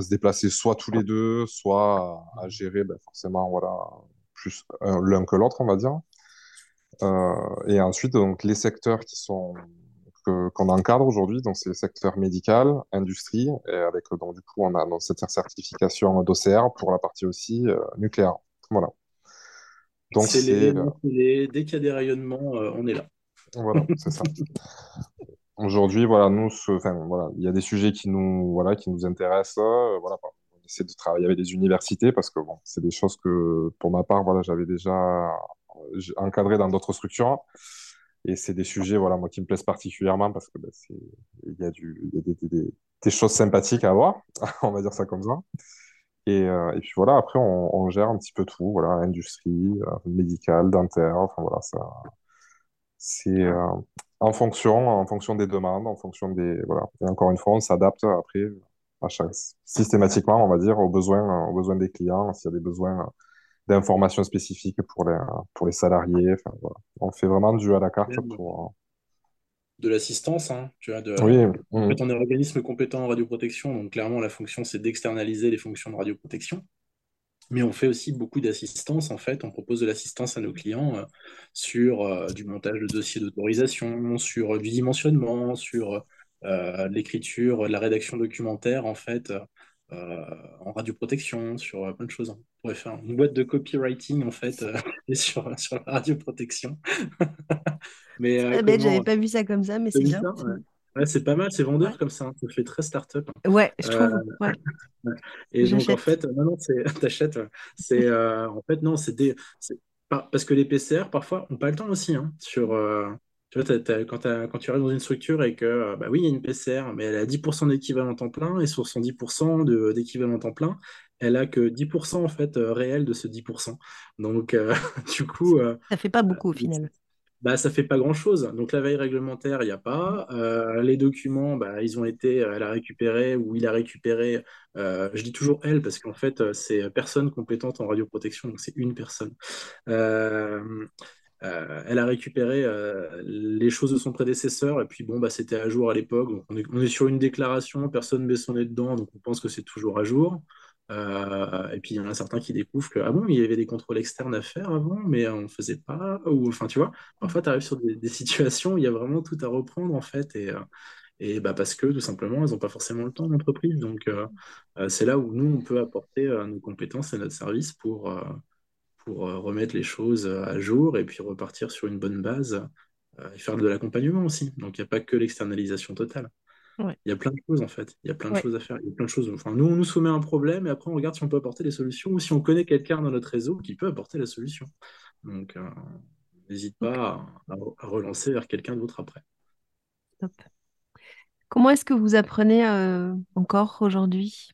se déplacer soit tous les deux, soit à, gérer ben, forcément voilà, plus l'un que l'autre, on va dire. Euh, et ensuite, donc, les secteurs qui sont qu'on encadre aujourd'hui, donc c'est le secteur médical, industrie, et avec donc du coup on a donc, cette certification d'OCR pour la partie aussi euh, nucléaire. Voilà. Donc C'est les, les- dès qu'il y a des rayonnements, euh, on est là. voilà, c'est ça. Aujourd'hui, voilà, nous, ce- enfin voilà, il y a des sujets qui nous voilà qui nous intéressent. euh, voilà, on essaie de travailler avec des universités parce que bon, c'est des choses que pour ma part, voilà, j'avais déjà euh, encadré dans d'autres structures. Et c'est des sujets, voilà, moi, qui me plaisent particulièrement parce que ben, c'est, il y a du, il y a des, des- choses sympathiques à voir, on va dire ça comme ça. Et, euh, et puis voilà, après, on, on gère un petit peu tout, voilà, industrie, euh, médicale, dentaire, enfin voilà, ça, c'est euh, en fonction, en fonction des demandes, en fonction des, voilà. Et encore une fois, on s'adapte après, à chaque, systématiquement, on va dire, aux besoins, aux besoins des clients, s'il y a des besoins d'informations spécifiques pour les, pour les salariés, enfin voilà. On fait vraiment du à la carte pour, de l'assistance, hein, tu vois, de... Oui, En fait, on est organisme compétent en radioprotection, donc clairement, la fonction, c'est d'externaliser les fonctions de radioprotection. Mais on fait aussi beaucoup d'assistance, en fait. On propose de l'assistance à nos clients euh, sur euh, du montage de dossiers d'autorisation, sur euh, du dimensionnement, sur l'écriture, la rédaction documentaire, en fait, en radioprotection, sur euh, plein de choses. hein. On pourrait faire une boîte de copywriting, en fait, euh, sur, sur la radioprotection. Mais euh, Très bête, j'avais pas vu ça comme ça, mais c'est bien. ça? Ouais. Ouais, c'est pas mal, c'est Ouais, vendeur comme ça, hein. Ça fait très start-up. ouais, je Euh, trouve. Ouais. Et donc, en fait, non, non, t'achètes. C'est, euh, en fait, non, c'est des, parce que les PCR, parfois, ont pas le temps aussi, hein, sur, euh, tu vois, quand, tu arrives dans une structure et que, euh, bah oui, il y a une PCR, mais elle a 10% d'équivalent temps plein, et sur son 10% de, d'équivalent temps plein, elle a que 10%, en fait, euh, réel de ce 10%. Donc, euh, du coup, euh, Ça fait pas beaucoup au final. bah, ça fait pas grand-chose. Donc la veille réglementaire, il n'y a pas. Euh, les documents, bah, ils ont été, elle a récupéré ou il a récupéré. je dis toujours elle parce qu'en fait, c'est personne compétente en radioprotection, donc c'est une personne. Euh, elle a récupéré euh, les choses de son prédécesseur et puis bon, bah, c'était à jour à l'époque. On est, on est sur une déclaration, personne ne met son nez dedans, donc on pense que c'est toujours à jour. Euh, et puis il y en a certains qui découvrent que ah bon, il y avait des contrôles externes à faire avant, mais on ne faisait pas. Ou enfin, tu vois, parfois tu arrives sur des, situations où il y a vraiment tout à reprendre en fait, et, et bah, parce que tout simplement, elles n'ont pas forcément le temps d'entreprise. Donc c'est là où nous, on peut apporter nos compétences et notre service pour, pour euh, remettre les choses euh, à jour et puis repartir sur une bonne base euh, et faire de l'accompagnement aussi. Donc il n'y a pas que l'externalisation totale. Ouais, Il y a plein de choses en fait. Il y a plein de ouais, choses à faire. Il y a plein de choses. Enfin, nous, on nous soumet un problème et après, on regarde si on peut apporter des solutions ou si on connaît quelqu'un dans notre réseau qui peut apporter la solution. Donc, euh, n'hésite pas à, à relancer vers quelqu'un d'autre après. top. Comment est-ce que vous apprenez euh, encore aujourd'hui?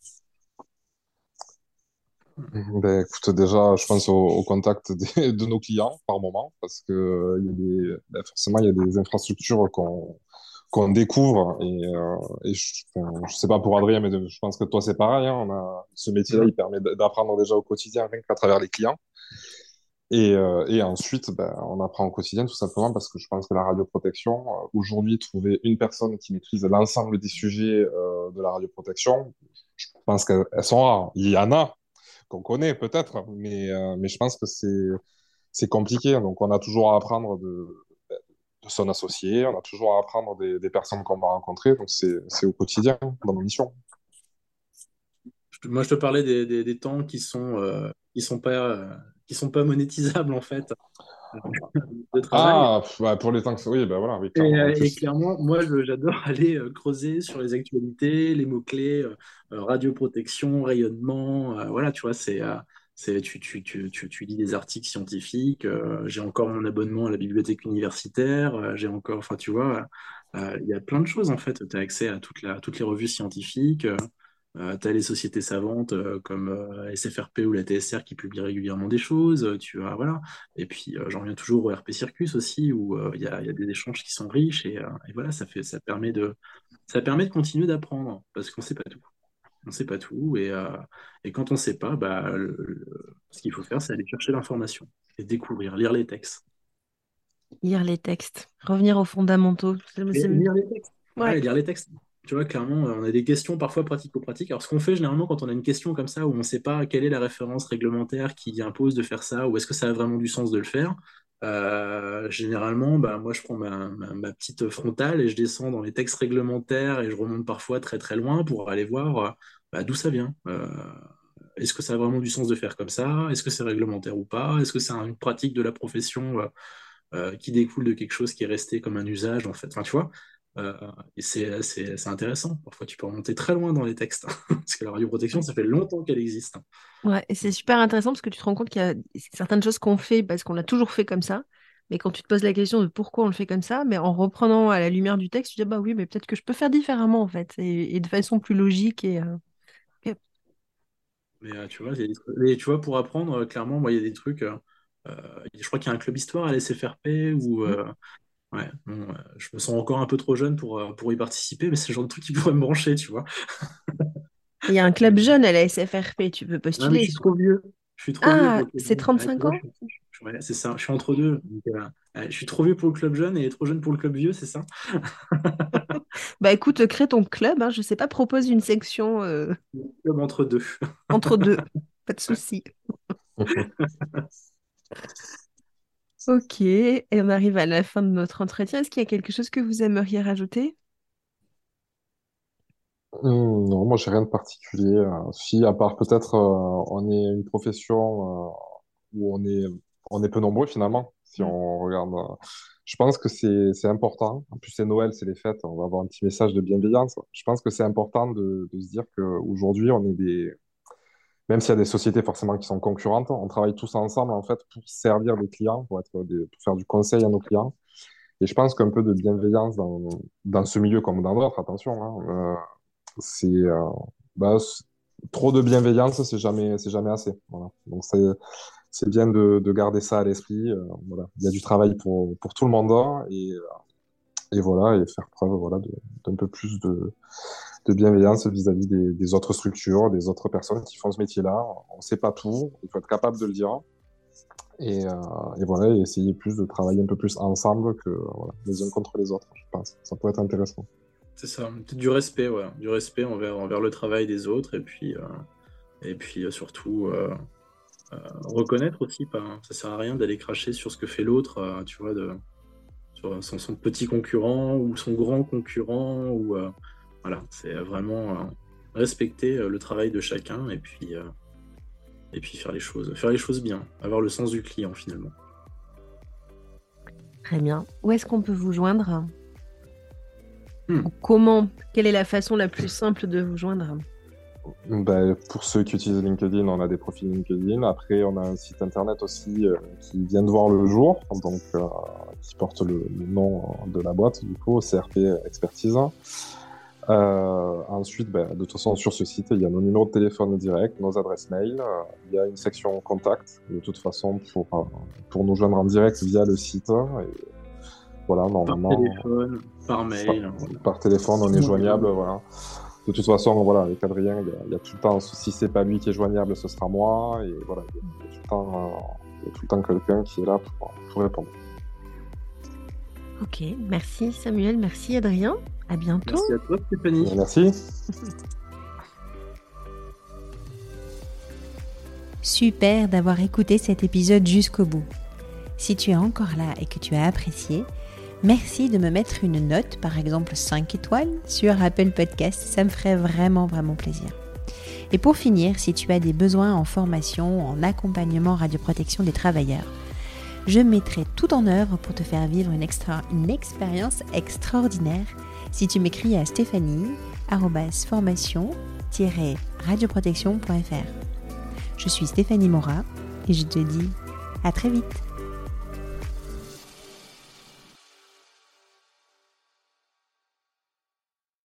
Ben, écoute, déjà, je pense au, au contact des- de nos clients par moment, parce que euh, il y a des, ben, forcément, il y a des infrastructures qu'on qu'on découvre. Et, euh, et je, je sais pas pour Adrien, mais de- je pense que toi, c'est pareil. hein, on a, ce métier-là, Mhm. il permet d'apprendre déjà au quotidien, rien qu'à travers les clients. Et, euh, et ensuite, ben, on apprend au quotidien tout simplement parce que je pense que la radioprotection, aujourd'hui, trouver une personne qui maîtrise l'ensemble des sujets euh, de la radioprotection, je pense qu'elles elles sont rares. Il y en a qu'on connaît peut-être, mais, euh, mais je pense que c'est compliqué. Donc, on a toujours à apprendre de, de son associé, on a toujours à apprendre des, des personnes qu'on va rencontrer. Donc, c'est au quotidien dans nos missions. Moi, je te parlais des, des- des temps qui sont, euh, qui sont pas, euh, qui sont pas monétisables en fait de travail. Ah, ouais, pour les temps que oui, ben voilà, oui, clairement. En euh, et clairement, moi, j'adore aller euh, creuser sur les actualités, les mots-clés, euh, radioprotection, rayonnement. voilà, tu vois, c'est, tu, tu, tu, tu, lis des articles scientifiques. euh, j'ai encore mon abonnement à la bibliothèque universitaire. euh, j'ai encore, enfin, tu vois, euh, il y a plein de choses en fait. Tu as accès à toute la, toutes les revues scientifiques. Euh, Euh, tu as les sociétés savantes euh, comme euh, SFRP ou la TSR qui publient régulièrement des choses. Tu vois, voilà. Et puis, j'en reviens toujours au RP Circus aussi, où il y, a, des échanges qui sont riches. Et, voilà, ça, fait, ça, permet de, ça permet de continuer d'apprendre, parce qu'on ne sait pas tout. On ne sait pas tout. Et, et quand on ne sait pas, bah, ce qu'il faut faire, c'est aller chercher l'information et découvrir, lire les textes. Lire les textes, revenir aux fondamentaux. lire les textes. Ouais. lire les textes. Tu vois, clairement, on a des questions parfois pratico-pratiques. Alors, ce qu'on fait généralement quand on a une question comme ça, où on ne sait pas quelle est la référence réglementaire qui impose de faire ça, ou est-ce que ça a vraiment du sens de le faire, euh, généralement, bah, moi, je prends ma, petite frontale et je descends dans les textes réglementaires et je remonte parfois très très loin pour aller voir euh, bah, d'où ça vient. Euh, est-ce que ça a vraiment du sens de faire comme ça? Est-ce que c'est réglementaire ou pas? Est-ce que c'est une pratique de la profession qui découle de quelque chose qui est resté comme un usage en fait? Enfin, tu vois euh, et c'est intéressant. Parfois, tu peux remonter très loin dans les textes. parce que la radioprotection, ça fait longtemps qu'elle existe. Ouais, et c'est super intéressant parce que tu te rends compte qu'il y a certaines choses qu'on fait parce qu'on l'a toujours fait comme ça. Mais quand tu te poses la question de pourquoi on le fait comme ça, mais en reprenant à la lumière du texte, tu dis bah oui, mais peut-être que je peux faire différemment en fait, et, de façon plus logique et. Euh, mais euh, tu vois, et, tu vois, pour apprendre, clairement, moi, il y a des trucs. je crois qu'il y a un club histoire à l'SFRP où, mmh. Ouais, euh, je me sens encore un peu trop jeune pour, euh, pour y participer, mais c'est le genre de truc qui pourrait me brancher, tu vois. Il y a un club jeune à la SFRP, tu peux postuler. je suis trop vieux. Je suis trop ah, c'est 35 ans ouais, C'est ça, je suis entre deux. Euh, je suis trop vieux pour le club jeune et trop jeune pour le club vieux, c'est ça Bah écoute, crée ton club, hein, je sais pas, propose une section. Club entre deux. entre deux, pas de souci. Ok, et on arrive à la fin de notre entretien. Est-ce qu'il y a quelque chose que vous aimeriez rajouter? Hum, non, moi j'ai rien de particulier. Euh, si, à part peut-être, euh, on est une profession euh, où on est, on est peu nombreux finalement. Si mm. on regarde, je pense que c'est c'est important. En plus, c'est Noël, c'est les fêtes. On va avoir un petit message de bienveillance. Je pense que c'est important de, de se dire qu'aujourd'hui, on est des, même s'il y a des sociétés forcément qui sont concurrentes, on travaille tous ensemble en fait pour servir les clients, pour, être pour faire du conseil à nos clients. Et je pense qu'un peu de bienveillance dans, ce milieu comme dans d'autres, attention, hein, euh, c'est euh, bah, trop de bienveillance, c'est jamais, jamais assez. Donc c'est bien de, de, garder ça à l'esprit. Euh. Il y a du travail pour, pour tout le monde hein, et, et voilà et faire preuve voilà d'un peu plus de bienveillance vis-à-vis des, autres structures, des autres personnes qui font ce métier-là. On ne sait pas tout, il faut être capable de le dire. Et, euh, et voilà, essayer plus de travailler un peu plus ensemble que les uns contre les autres, je pense. Ça pourrait être intéressant. C'est ça, du respect, ouais. du respect envers, envers le travail des autres et puis, euh, et puis euh, surtout reconnaître aussi. Pas. Ça sert à rien d'aller cracher sur ce que fait l'autre, tu vois, de, sur son, son, petit concurrent ou son grand concurrent ou voilà, c'est vraiment euh, respecter euh, le travail de chacun et puis, euh, et puis faire les choses, faire les choses bien, avoir le sens du client finalement. Très bien. Où est-ce qu'on peut vous joindre? Hmm. Comment? Quelle est la façon la plus simple de vous joindre? Bah, pour ceux qui utilisent LinkedIn, on a des profils LinkedIn. Après, on a un site internet aussi qui vient de voir le jour, donc qui porte le, le, nom de la boîte, du coup, CRP Expertise. Euh, ensuite, ben, de toute façon, sur ce site, il y a nos numéros de téléphone direct, nos adresses mail. Euh, il y a une section contact, de toute façon, pour, euh, pour nous joindre en direct via le site. Et voilà, normalement. Par téléphone, par mail. Par, téléphone, on est joignable. Voilà. De toute façon, voilà, avec Adrien, il y, a, tout le temps, si c'est pas lui qui est joignable, ce sera moi. Et voilà, il y a, tout le temps, tout le temps quelqu'un qui est là pour, pour répondre. Ok, merci Samuel, merci Adrien. À bientôt. Merci à toi, Stéphanie. Merci. Super d'avoir écouté cet épisode jusqu'au bout. Si tu es encore là et que tu as apprécié, merci de me mettre une note, par exemple 5 étoiles, sur Apple Podcast. Ça me ferait vraiment, vraiment plaisir. Et pour finir, si tu as des besoins en formation, en accompagnement radioprotection des travailleurs, je mettrai tout en œuvre pour te faire vivre une, expérience extraordinaire si tu m'écris à stéphanie-formation-radioprotection.fr. Je suis Stéphanie Mora et je te dis à très vite.